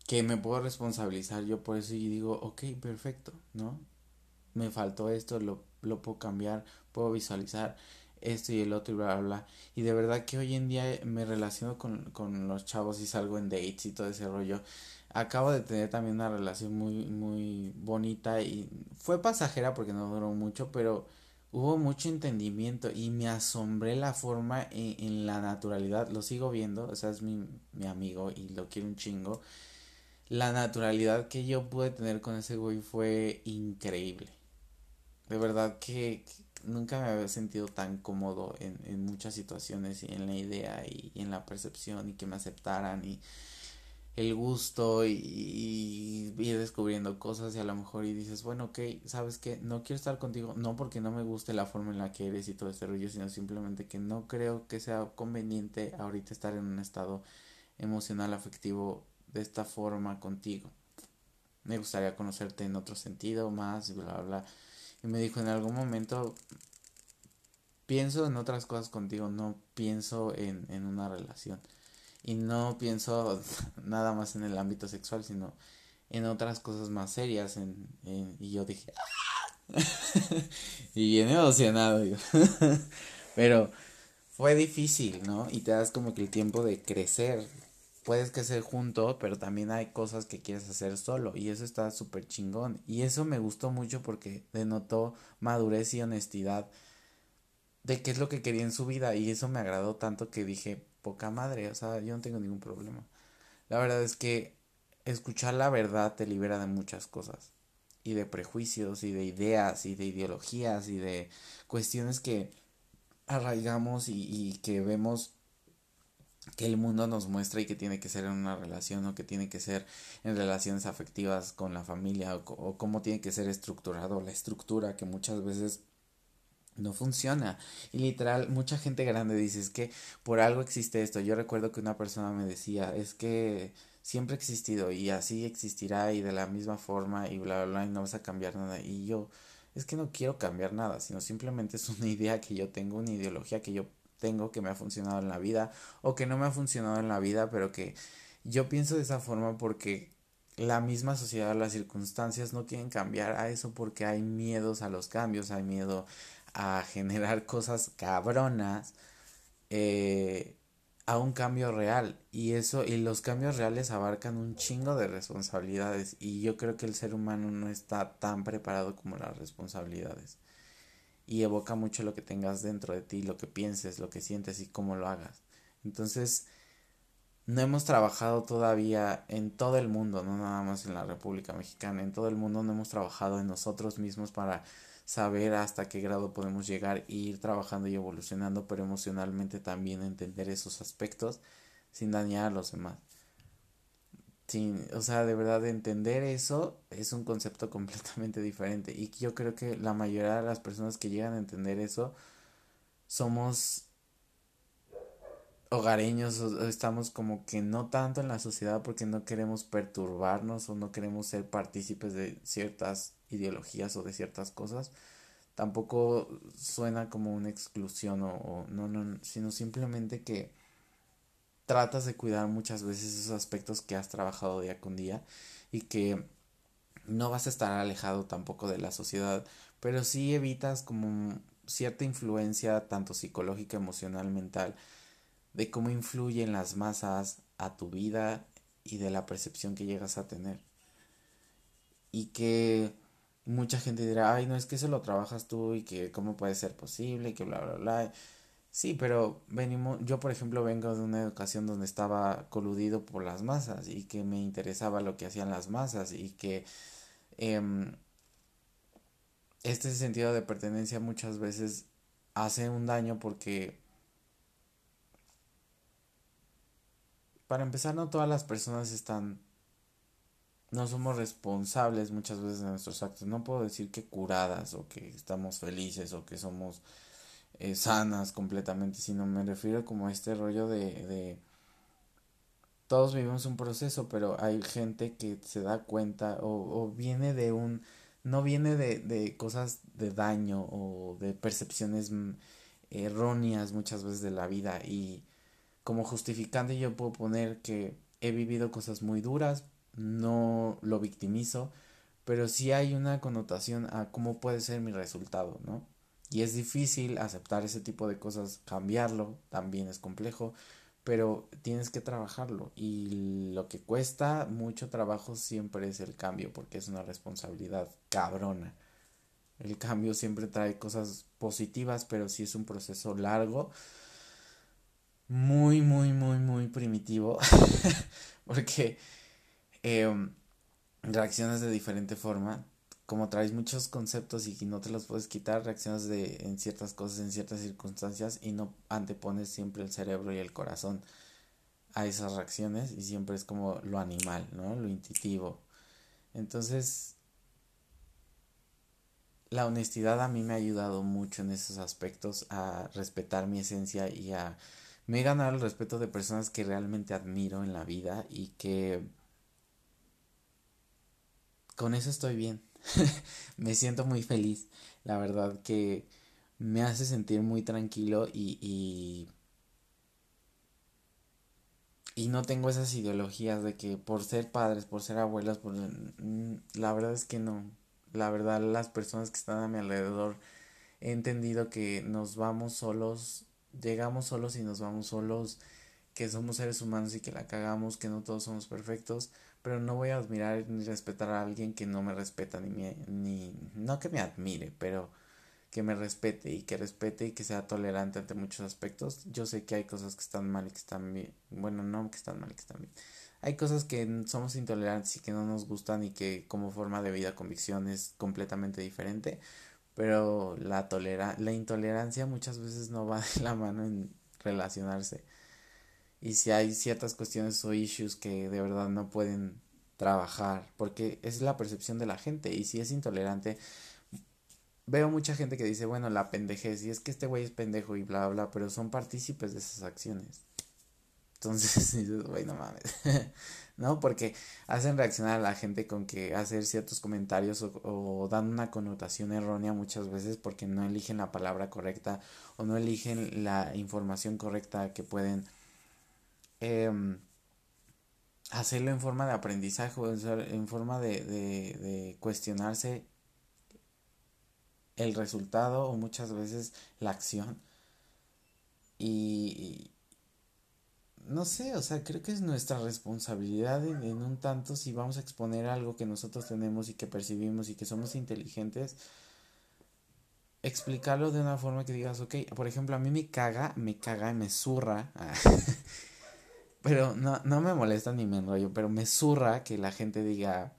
A: que me puedo responsabilizar yo por eso y digo, ok, perfecto, ¿no? Me faltó esto, lo, lo puedo cambiar, puedo visualizar esto y el otro y bla, bla, bla. Y de verdad que hoy en día me relaciono con, con los chavos y salgo en dates y todo ese rollo. Acabo de tener también una relación muy, muy bonita y fue pasajera porque no duró mucho, pero hubo mucho entendimiento y me asombré la forma en, en la naturalidad. Lo sigo viendo, o sea, es mi, mi amigo y lo quiero un chingo. La naturalidad que yo pude tener con ese güey fue increíble de verdad que, nunca me había sentido tan cómodo en, en muchas situaciones y en la idea y, en la percepción y que me aceptaran y el gusto y, y, ir descubriendo cosas y a lo mejor y dices, bueno, ok, sabes que no quiero estar contigo, no porque no me guste la forma en la que eres y todo este rollo, sino simplemente que no creo que sea conveniente ahorita estar en un estado emocional afectivo de esta forma contigo. Me gustaría conocerte en otro sentido más, bla, bla, bla y me dijo, en algún momento pienso en otras cosas contigo, no pienso en, en una relación. Y no pienso nada más en el ámbito sexual, sino en otras cosas más serias. En, y yo dije, ¡Ah! y bien emocionado. Pero fue difícil, ¿no? Y te das como que el tiempo de crecer, puedes crecer junto, pero también hay cosas que quieres hacer solo y eso está súper chingón. Y eso me gustó mucho porque denotó madurez y honestidad de qué es lo que quería en su vida y eso me agradó tanto que dije, poca madre, o sea, yo no tengo ningún problema. La verdad es que escuchar la verdad te libera de muchas cosas y de prejuicios y de ideas y de ideologías y de cuestiones que arraigamos y que vemos que el mundo nos muestra y que tiene que ser en una relación o que tiene que ser en relaciones afectivas con la familia o, cómo tiene que ser estructurado la estructura que muchas veces no funciona. Y literal mucha gente grande dice es que por algo existe esto yo recuerdo que una persona me decía es que siempre ha existido y así existirá y de la misma forma y bla bla bla y no vas a cambiar nada y yo es que no quiero cambiar nada sino simplemente es una idea que yo tengo una ideología que yo tengo que me ha funcionado en la vida o que no me ha funcionado en la vida, pero que yo pienso de esa forma porque la misma sociedad, las circunstancias no quieren cambiar a eso porque hay miedos a los cambios, hay miedo a generar cosas cabronas eh, a un cambio real. Y eso y los cambios reales abarcan un chingo de responsabilidades y yo creo que el ser humano no está tan preparado como las responsabilidades y evoca mucho lo que tengas dentro de ti, lo que pienses, lo que sientes y cómo lo hagas. Entonces, no hemos trabajado todavía en todo el mundo, no nada más en la República Mexicana, en todo el mundo no hemos trabajado en nosotros mismos para saber hasta qué grado podemos llegar e ir trabajando y evolucionando, pero emocionalmente también entender esos aspectos sin dañar a los demás. Sin, o sea, de verdad entender eso es un concepto completamente diferente y yo creo que la mayoría de las personas que llegan a entender eso somos hogareños, estamos como que no tanto en la sociedad porque no queremos perturbarnos o no queremos ser partícipes de ciertas ideologías o de ciertas cosas. Tampoco suena como una exclusión o, o no, no, sino simplemente que tratas de cuidar muchas veces esos aspectos que has trabajado día con día y que no vas a estar alejado tampoco de la sociedad, pero sí evitas como cierta influencia tanto psicológica, emocional, mental, de cómo influyen las masas a tu vida y de la percepción que llegas a tener. Y que mucha gente dirá, ay, no es que eso lo trabajas tú y que cómo puede ser posible, y que bla, bla, bla. Sí, pero venimos, yo por ejemplo vengo de una educación donde estaba coludido por las masas y que me interesaba lo que hacían las masas y que em, este sentido de pertenencia muchas veces hace un daño porque para empezar no todas las personas están no somos responsables muchas veces de nuestros actos. No puedo decir que curadas o que estamos felices o que somos eh, sanas completamente sino me refiero como a este rollo de, de todos vivimos un proceso pero hay gente que se da cuenta o, o viene de un no viene de, de cosas de daño o de percepciones mm, erróneas muchas veces de la vida y como justificante yo puedo poner que he vivido cosas muy duras, no lo victimizo, pero sí hay una connotación a cómo puede ser mi resultado, ¿no? Y es difícil aceptar ese tipo de cosas, cambiarlo también es complejo, pero tienes que trabajarlo y lo que cuesta mucho trabajo siempre es el cambio porque es una responsabilidad cabrona. El cambio siempre trae cosas positivas, pero si es un proceso largo, muy, muy, muy, muy primitivo, porque em, reaccionas de diferente forma. Como traes muchos conceptos y no te los puedes quitar, reaccionas de, en ciertas cosas, en ciertas circunstancias y no antepones siempre el cerebro y el corazón a esas reacciones y siempre es como lo animal, ¿no? Lo intuitivo. Entonces, la honestidad a mí me ha ayudado mucho en esos aspectos a respetar mi esencia y a me he ganado el respeto de personas que realmente admiro en la vida y que con eso estoy bien. me siento muy feliz. La verdad que me hace sentir muy tranquilo y, y, y no tengo esas ideologías de que por ser padres, por ser abuelos, por... Mm, la verdad es que no. La verdad las personas que están a mi alrededor he entendido que nos vamos solos llegamos solos y nos vamos solos, que somos seres humanos y que la cagamos, que no todos somos perfectos, pero no voy a admirar ni respetar a alguien que no me respeta ni me, ni no que me admire, pero que me respete y que respete y que sea tolerante ante muchos aspectos. Yo sé que hay cosas que están mal y que están bien, bueno, no que están mal y que están bien. Hay cosas que somos intolerantes y que no nos gustan y que como forma de vida convicción es completamente diferente, pero la, tolera la intolerancia muchas veces no va de la mano en relacionarse. Y si hay ciertas cuestiones o issues que de verdad no pueden trabajar, porque es la percepción de la gente. Y si es intolerante, veo mucha gente que dice, bueno, la pendejez, y es que este güey es pendejo y bla, bla, pero son partícipes de esas acciones. Entonces güey, no mames. ¿no? Porque hacen reaccionar a la gente con que hacer ciertos comentarios o, dan una connotación errónea muchas veces porque no eligen la palabra correcta o no eligen la información correcta que pueden em, hacerlo en forma de aprendizaje en forma de, de, cuestionarse el resultado o muchas veces la acción. Y, no sé, o sea, creo que es nuestra responsabilidad en, un tanto si vamos a exponer algo que nosotros tenemos y que percibimos y que somos inteligentes, explicarlo de una forma que digas, ok, por ejemplo, a mí me caga, me caga y me zurra, pero no, no me molesta ni me enrollo, pero me zurra que la gente diga,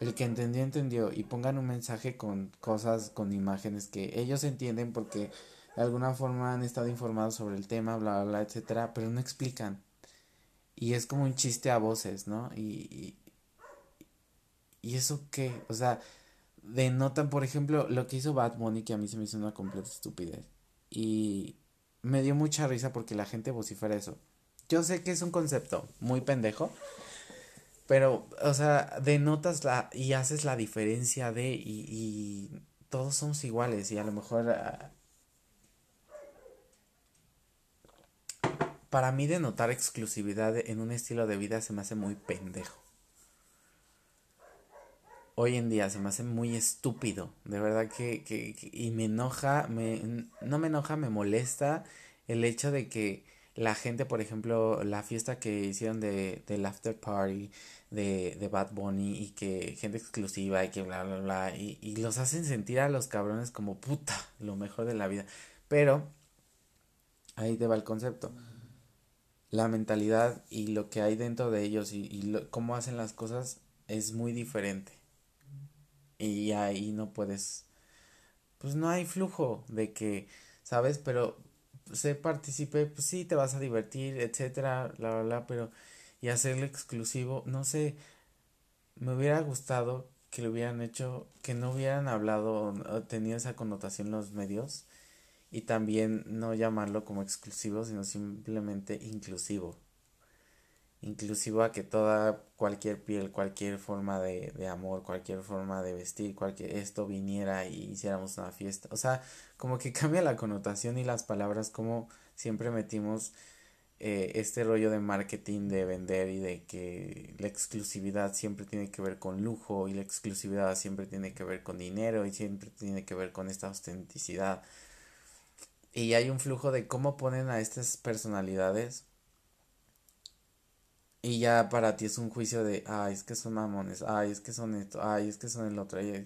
A: El que entendió, entendió. Y pongan un mensaje con cosas, con imágenes que ellos entienden porque de alguna forma han estado informados sobre el tema, bla, bla, bla, etcétera, pero no explican. Y es como un chiste a voces, ¿no? Y, y, eso qué, o sea, denotan, por ejemplo, lo que hizo Bad Bunny, que a mí se me hizo una completa estupidez. Y me dio mucha risa porque la gente vocifera eso. Yo sé que es un concepto muy pendejo, pero, o sea, denotas la y haces la diferencia de y, todos somos iguales y a lo mejor ah, para mí denotar exclusividad en un estilo de vida se me hace muy pendejo. Hoy en día se me hace muy estúpido, de verdad que, que, y me enoja, me, no me enoja, me molesta el hecho de que la gente, por ejemplo, la fiesta que hicieron de, del after party de, de Bad Bunny y que gente exclusiva y que bla, bla, bla, y, y los hacen sentir a los cabrones como puta, lo mejor de la vida. Pero, ahí te va el concepto. La mentalidad y lo que hay dentro de ellos y, y cómo hacen las cosas es muy diferente. Y ahí no puedes, pues no hay flujo de que, ¿sabes? Pero se participe, pues sí, te vas a divertir, etcétera, bla, bla, pero y hacerlo exclusivo, no sé, me hubiera gustado que lo hubieran hecho, que no hubieran hablado tenido esa connotación los medios y también no llamarlo como exclusivo, sino simplemente inclusivo. Inclusivo a que toda, cualquier piel, cualquier forma de, de amor, cualquier forma de vestir, cualquier esto viniera y hiciéramos una fiesta. O sea, como que cambia la connotación y las palabras, como siempre metimos eh, este rollo de marketing, de vender y de que la exclusividad siempre tiene que ver con lujo y la exclusividad siempre tiene que ver con dinero y siempre tiene que ver con esta autenticidad. Y hay un flujo de cómo ponen a estas personalidades y ya para ti es un juicio de, ay, es que son mamones, ay, es que son esto, ay, es que son el otro, y,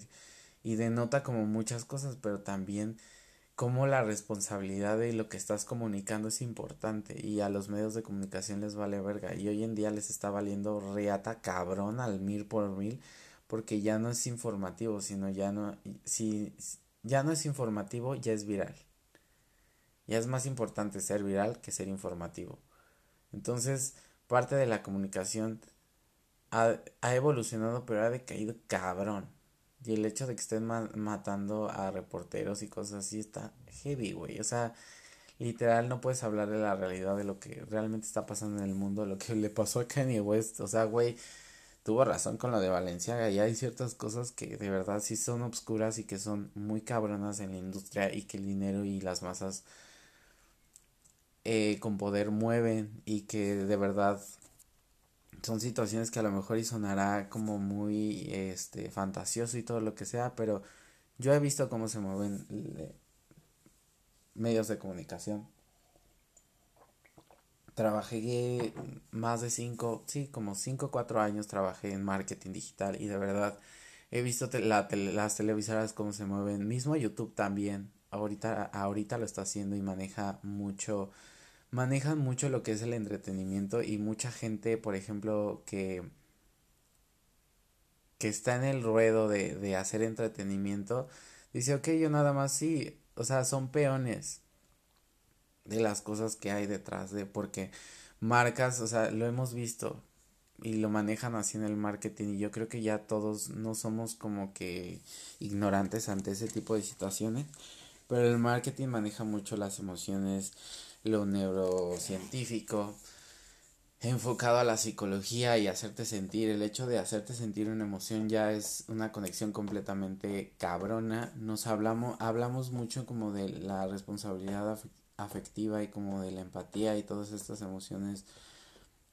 A: y denota como muchas cosas, pero también cómo la responsabilidad de lo que estás comunicando es importante y a los medios de comunicación les vale verga y hoy en día les está valiendo reata cabrón al mil por mil porque ya no es informativo sino ya no si ya no es informativo ya es viral. Ya es más importante ser viral que ser informativo. Entonces parte de la comunicación ha, ha evolucionado pero ha decaído cabrón y el hecho de que estén matando a reporteros y cosas así está heavy, güey. O sea, literal no puedes hablar de la realidad de lo que realmente está pasando en el mundo, lo que le pasó a Kanye West. O sea, güey, tuvo razón con lo de Valencia. Y hay ciertas cosas que de verdad sí son obscuras y que son muy cabronas en la industria y que el dinero y las masas eh, con poder mueven y que de verdad son situaciones que a lo mejor y sonará como muy este fantasioso y todo lo que sea, pero yo he visto cómo se mueven medios de comunicación. Trabajé más de cinco, sí, como cinco o cuatro años trabajé en marketing digital y de verdad he visto la las televisoras cómo se mueven, mismo YouTube también, ahorita, ahorita lo está haciendo y maneja mucho manejan mucho lo que es el entretenimiento y mucha gente, por ejemplo, que que está en el ruedo de, de hacer entretenimiento, dice, ok, yo nada más sí, o sea, son peones de las cosas que hay detrás de, porque marcas, o sea, lo hemos visto y lo manejan así en el marketing y yo creo que ya todos no somos como que ignorantes ante ese tipo de situaciones, pero el marketing maneja mucho las emociones, lo neurocientífico, enfocado a la psicología y hacerte sentir. El hecho de hacerte sentir una emoción ya es una conexión completamente cabrona. Nos hablamos, hablamos mucho como de la responsabilidad afectiva y como de la empatía y todas estas emociones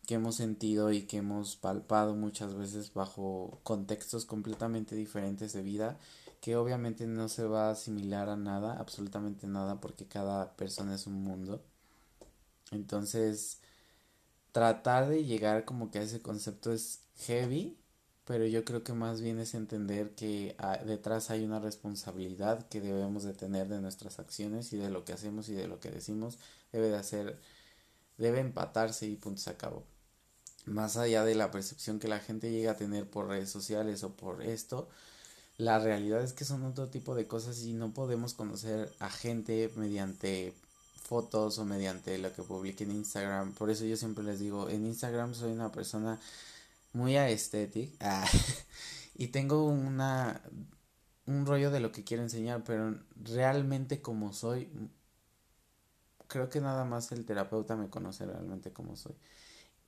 A: que hemos sentido y que hemos palpado muchas veces bajo contextos completamente diferentes de vida que obviamente no se va a asimilar a nada, absolutamente nada, porque cada persona es un mundo. Entonces, tratar de llegar como que a ese concepto es heavy, pero yo creo que más bien es entender que ah, detrás hay una responsabilidad que debemos de tener de nuestras acciones y de lo que hacemos y de lo que decimos debe de hacer, debe empatarse y punto se acabó. más allá de la percepción que la gente llega a tener por redes sociales o por esto, la realidad es que son otro tipo de cosas y no podemos conocer a gente mediante fotos o mediante lo que publique en Instagram. Por eso yo siempre les digo, en Instagram soy una persona muy aesthetic ah, y tengo una un rollo de lo que quiero enseñar, pero realmente como soy creo que nada más el terapeuta me conoce realmente como soy.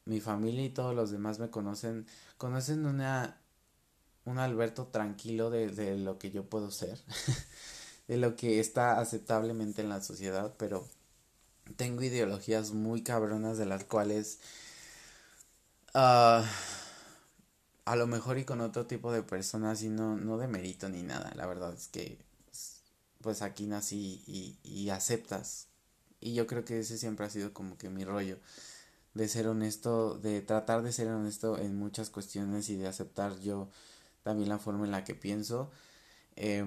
A: Mi familia y todos los demás me conocen, conocen una un Alberto tranquilo de, de lo que yo puedo ser, de lo que está aceptablemente en la sociedad, pero tengo ideologías muy cabronas de las cuales uh, a lo mejor y con otro tipo de personas y no, no de mérito ni nada, la verdad es que pues aquí nací y, y aceptas y yo creo que ese siempre ha sido como que mi rollo de ser honesto, de tratar de ser honesto en muchas cuestiones y de aceptar yo también la forma en la que pienso. Eh,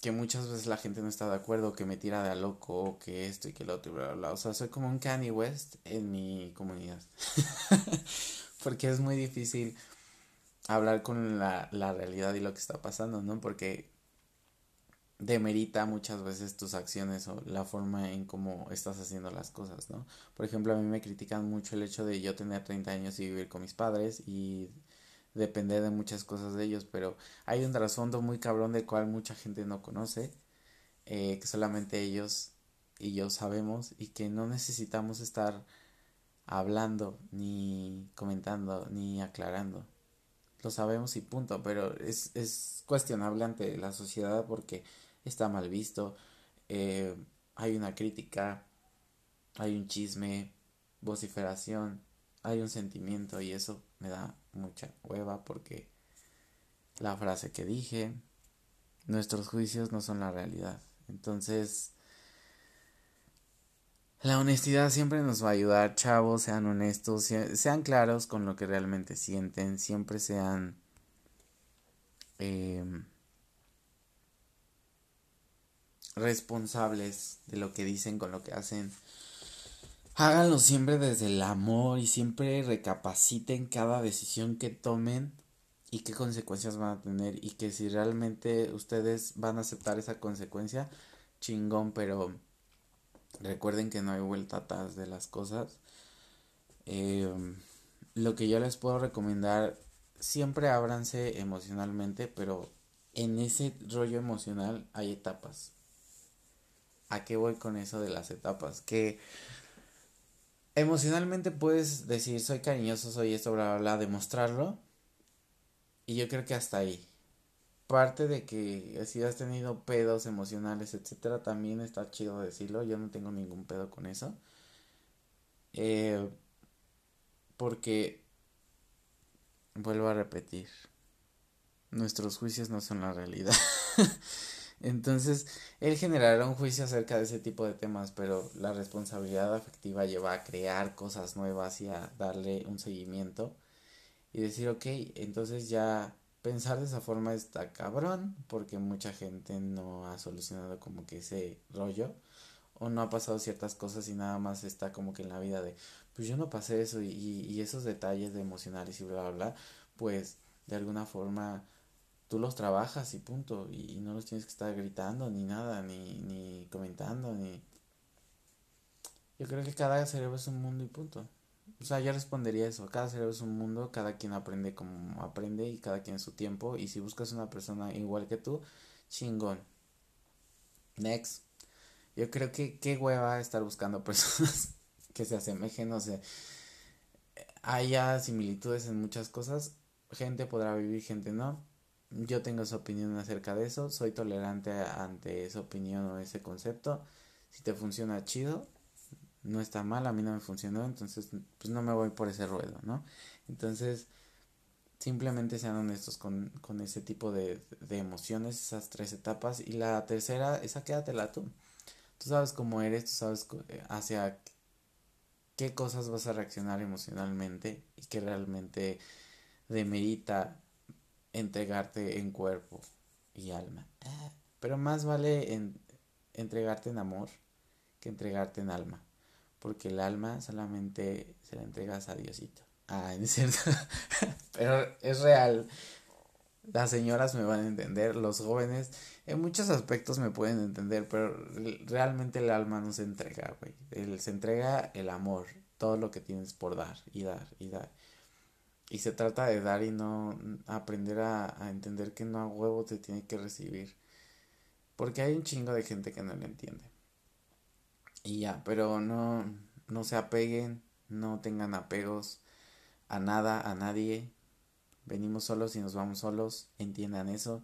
A: que muchas veces la gente no está de acuerdo, que me tira de a loco, que esto y que lo otro, y bla, bla, bla. O sea, soy como un Kanye West en mi comunidad. Porque es muy difícil hablar con la, la realidad y lo que está pasando, ¿no? Porque demerita muchas veces tus acciones o la forma en cómo estás haciendo las cosas, ¿no? Por ejemplo, a mí me critican mucho el hecho de yo tener 30 años y vivir con mis padres y depender de muchas cosas de ellos, pero hay un trasfondo muy cabrón del cual mucha gente no conoce, eh, que solamente ellos y yo sabemos y que no necesitamos estar hablando, ni comentando, ni aclarando. Lo sabemos y punto, pero es, es cuestionable ante la sociedad porque está mal visto, eh, hay una crítica, hay un chisme, vociferación, hay un sentimiento y eso me da mucha hueva porque la frase que dije, nuestros juicios no son la realidad. Entonces, la honestidad siempre nos va a ayudar, chavos, sean honestos, sean claros con lo que realmente sienten, siempre sean em, responsables de lo que dicen con lo que hacen. Háganlo siempre desde el amor y siempre recapaciten cada decisión que tomen y qué consecuencias van a tener y que si realmente ustedes van a aceptar esa consecuencia, chingón, pero recuerden que no hay vuelta atrás de las cosas. Em, lo que yo les puedo recomendar, siempre ábranse emocionalmente, pero en ese rollo emocional hay etapas. ¿A qué voy con eso de las etapas? Que emocionalmente puedes decir soy cariñoso, soy esto, bla, bla, bla, demostrarlo. Y yo creo que hasta ahí. Parte de que si has tenido pedos emocionales, etcétera, también está chido decirlo. Yo no tengo ningún pedo con eso. Eh, porque, vuelvo a repetir, nuestros juicios no son la realidad. Entonces, él generará un juicio acerca de ese tipo de temas, pero la responsabilidad afectiva lleva a crear cosas nuevas y a darle un seguimiento y decir, ok, entonces ya pensar de esa forma está cabrón, porque mucha gente no ha solucionado como que ese rollo o no ha pasado ciertas cosas y nada más está como que en la vida de, pues yo no pasé eso y, y esos detalles de emocionales y bla, bla, bla, pues de alguna forma tú los trabajas y punto, y, no los tienes que estar gritando ni nada, ni, ni comentando, ni... Yo creo que cada cerebro es un mundo y punto. O sea, yo respondería eso, cada cerebro es un mundo, cada quien aprende como aprende y cada quien su tiempo, y si buscas una persona igual que tú, chingón. Next. Yo creo que qué hueva estar buscando personas que se asemejen, o sea, haya similitudes en muchas cosas, gente podrá vivir, gente no yo tengo su opinión acerca de eso, soy tolerante ante esa opinión o ese concepto. Si te funciona chido, no está mal, a mí no me funcionó, entonces pues no me voy por ese ruedo, ¿no? Entonces, simplemente sean honestos con, con ese tipo de, de emociones, esas tres etapas. Y la tercera, esa quédatela tú. Tú sabes cómo eres, tú sabes eh, hacia qué cosas vas a reaccionar emocionalmente y que realmente demerita entregarte en cuerpo y alma. Pero más vale en, entregarte en amor que entregarte en alma. porque el alma solamente se la entregas a Diosito. Ah, es cierto. Pero es real. Las señoras me van a entender, los jóvenes en muchos aspectos me pueden entender, pero realmente el alma no se entrega, güey. se entrega el amor, todo lo que tienes por dar y dar y dar. Y se trata de dar y no aprender a, entender que no a huevo te tiene que recibir. Porque hay un chingo de gente que no lo entiende. Y ya, pero no, no se apeguen, no tengan apegos a nada, a nadie. Venimos solos y nos vamos solos, entiendan eso.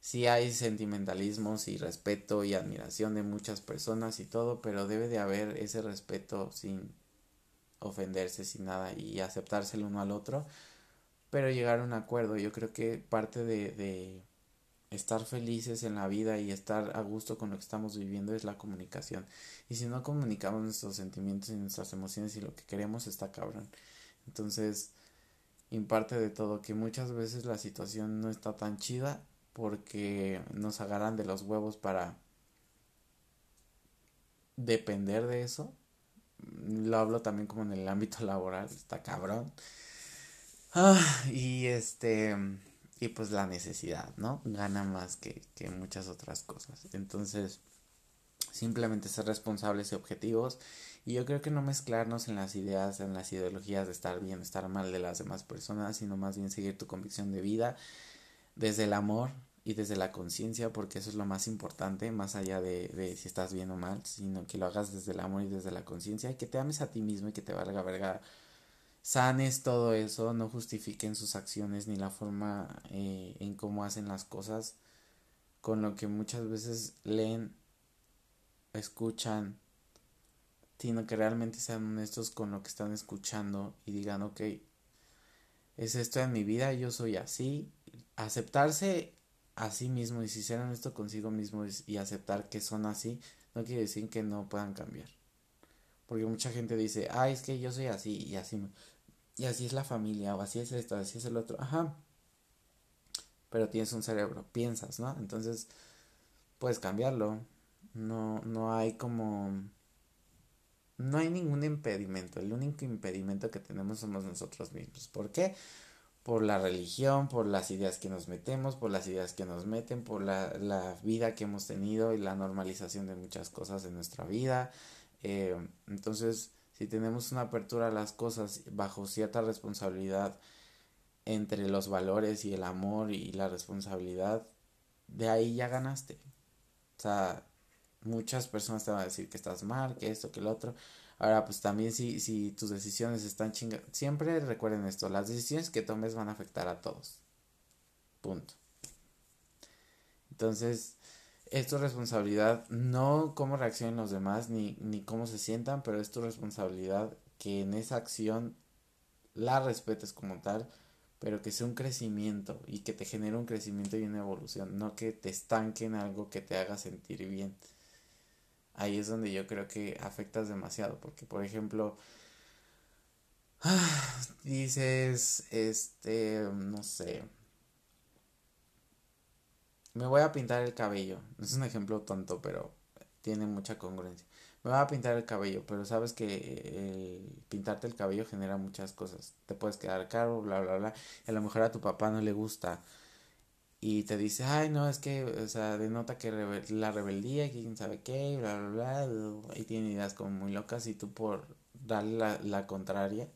A: Sí hay sentimentalismos y respeto y admiración de muchas personas y todo, pero debe de haber ese respeto sin ofenderse, sin nada y aceptarse el uno al otro, pero llegar a un acuerdo. Yo creo que parte de, de estar felices en la vida y estar a gusto con lo que estamos viviendo es la comunicación. Y si no comunicamos nuestros sentimientos y nuestras emociones y lo que queremos, está cabrón. Entonces, imparte de todo que muchas veces la situación no está tan chida porque nos agarran de los huevos para depender de eso. Lo hablo también como en el ámbito laboral, está cabrón. Ah, y este y pues la necesidad, ¿no? Gana más que, que muchas otras cosas. Entonces, simplemente ser responsables y objetivos. Y yo creo que no mezclarnos en las ideas, en las ideologías de estar bien, estar mal de las demás personas, sino más bien seguir tu convicción de vida desde el amor y desde la conciencia, porque eso es lo más importante, más allá de, de si estás bien o mal, sino que lo hagas desde el amor y desde la conciencia y que te ames a ti mismo y que te valga verga sanes todo eso, no justifiquen sus acciones ni la forma eh, en cómo hacen las cosas, con lo que muchas veces leen, escuchan, sino que realmente sean honestos con lo que están escuchando y digan, ok, es esto en mi vida, yo soy así, aceptarse a sí mismo y si ser honesto consigo mismo y aceptar que son así, no quiere decir que no puedan cambiar. Porque mucha gente dice, ah, es que yo soy así y así y así es la familia, o así es esto, así es el otro. Ajá. Pero tienes un cerebro, piensas, ¿no? Entonces, puedes cambiarlo. No, no hay como. No hay ningún impedimento. El único impedimento que tenemos somos nosotros mismos. ¿Por qué? Por la religión, por las ideas que nos metemos, por las ideas que nos meten, por la, la vida que hemos tenido y la normalización de muchas cosas en nuestra vida. Eh, entonces, si tenemos una apertura a las cosas bajo cierta responsabilidad entre los valores y el amor y la responsabilidad, de ahí ya ganaste. O sea, muchas personas te van a decir que estás mal, que esto, que el otro. Ahora, pues también si, si tus decisiones están chingadas, siempre recuerden esto, las decisiones que tomes van a afectar a todos. Punto. Entonces, es tu responsabilidad, no cómo reaccionen los demás ni, ni cómo se sientan, pero es tu responsabilidad que en esa acción la respetes como tal, pero que sea un crecimiento y que te genere un crecimiento y una evolución, no que te estanque en algo que te haga sentir bien. Ahí es donde yo creo que afectas demasiado, porque por ejemplo, dices, este, no sé, me voy a pintar el cabello. Es un ejemplo tonto, pero tiene mucha congruencia. Me voy a pintar el cabello, pero sabes que pintarte el cabello genera muchas cosas. Te puedes quedar caro, bla, bla, bla. A lo mejor a tu papá no le gusta. Y te dice, ay, no, es que, o sea, denota que la rebeldía, quién sabe qué, bla, bla, bla. Y tiene ideas como muy locas y tú por darle la, contraria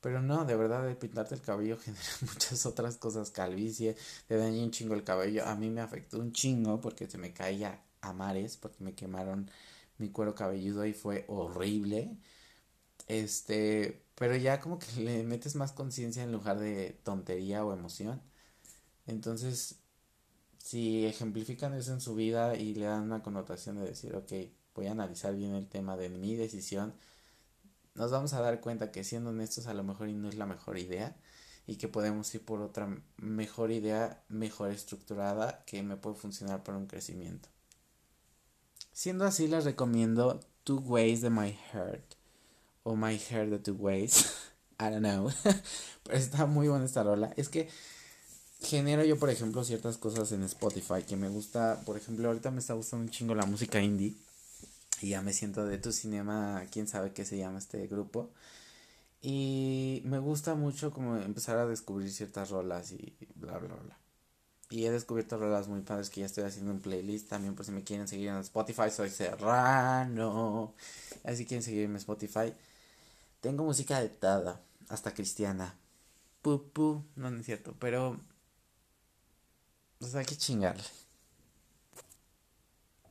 A: pero no, de verdad, de pintarte el cabello genera muchas otras cosas. Calvicie, te daña un chingo el cabello. A mí me afectó un chingo porque se me caía a mares, porque me quemaron mi cuero cabelludo y fue horrible. Este, pero ya como que le metes más conciencia en lugar de tontería o emoción. Entonces, si ejemplifican eso en su vida y le dan una connotación de decir, ok, voy a analizar bien el tema de mi decisión nos vamos a dar cuenta que siendo honestos a lo mejor no es la mejor idea y que podemos ir por otra mejor idea, mejor estructurada que me puede funcionar para un crecimiento. Siendo así, les recomiendo Two Ways de My Heart o My Heart de Two Ways. I don't know. Pero está muy buena esta rola. Es que genero yo, por ejemplo, ciertas cosas en Spotify que me gusta. Por ejemplo, ahorita me está gustando un chingo la música indie. Y ya me siento de tu cinema, quién sabe qué se llama este grupo. Y me gusta mucho como empezar a descubrir ciertas rolas y bla, bla, bla. Y he descubierto rolas muy padres que ya estoy haciendo un playlist también por si me quieren seguir en Spotify. Soy Serrano. Así quieren seguirme en Spotify. Tengo música de tada, hasta cristiana. Pu. No, no es cierto, pero... Sea, hay que chingarle.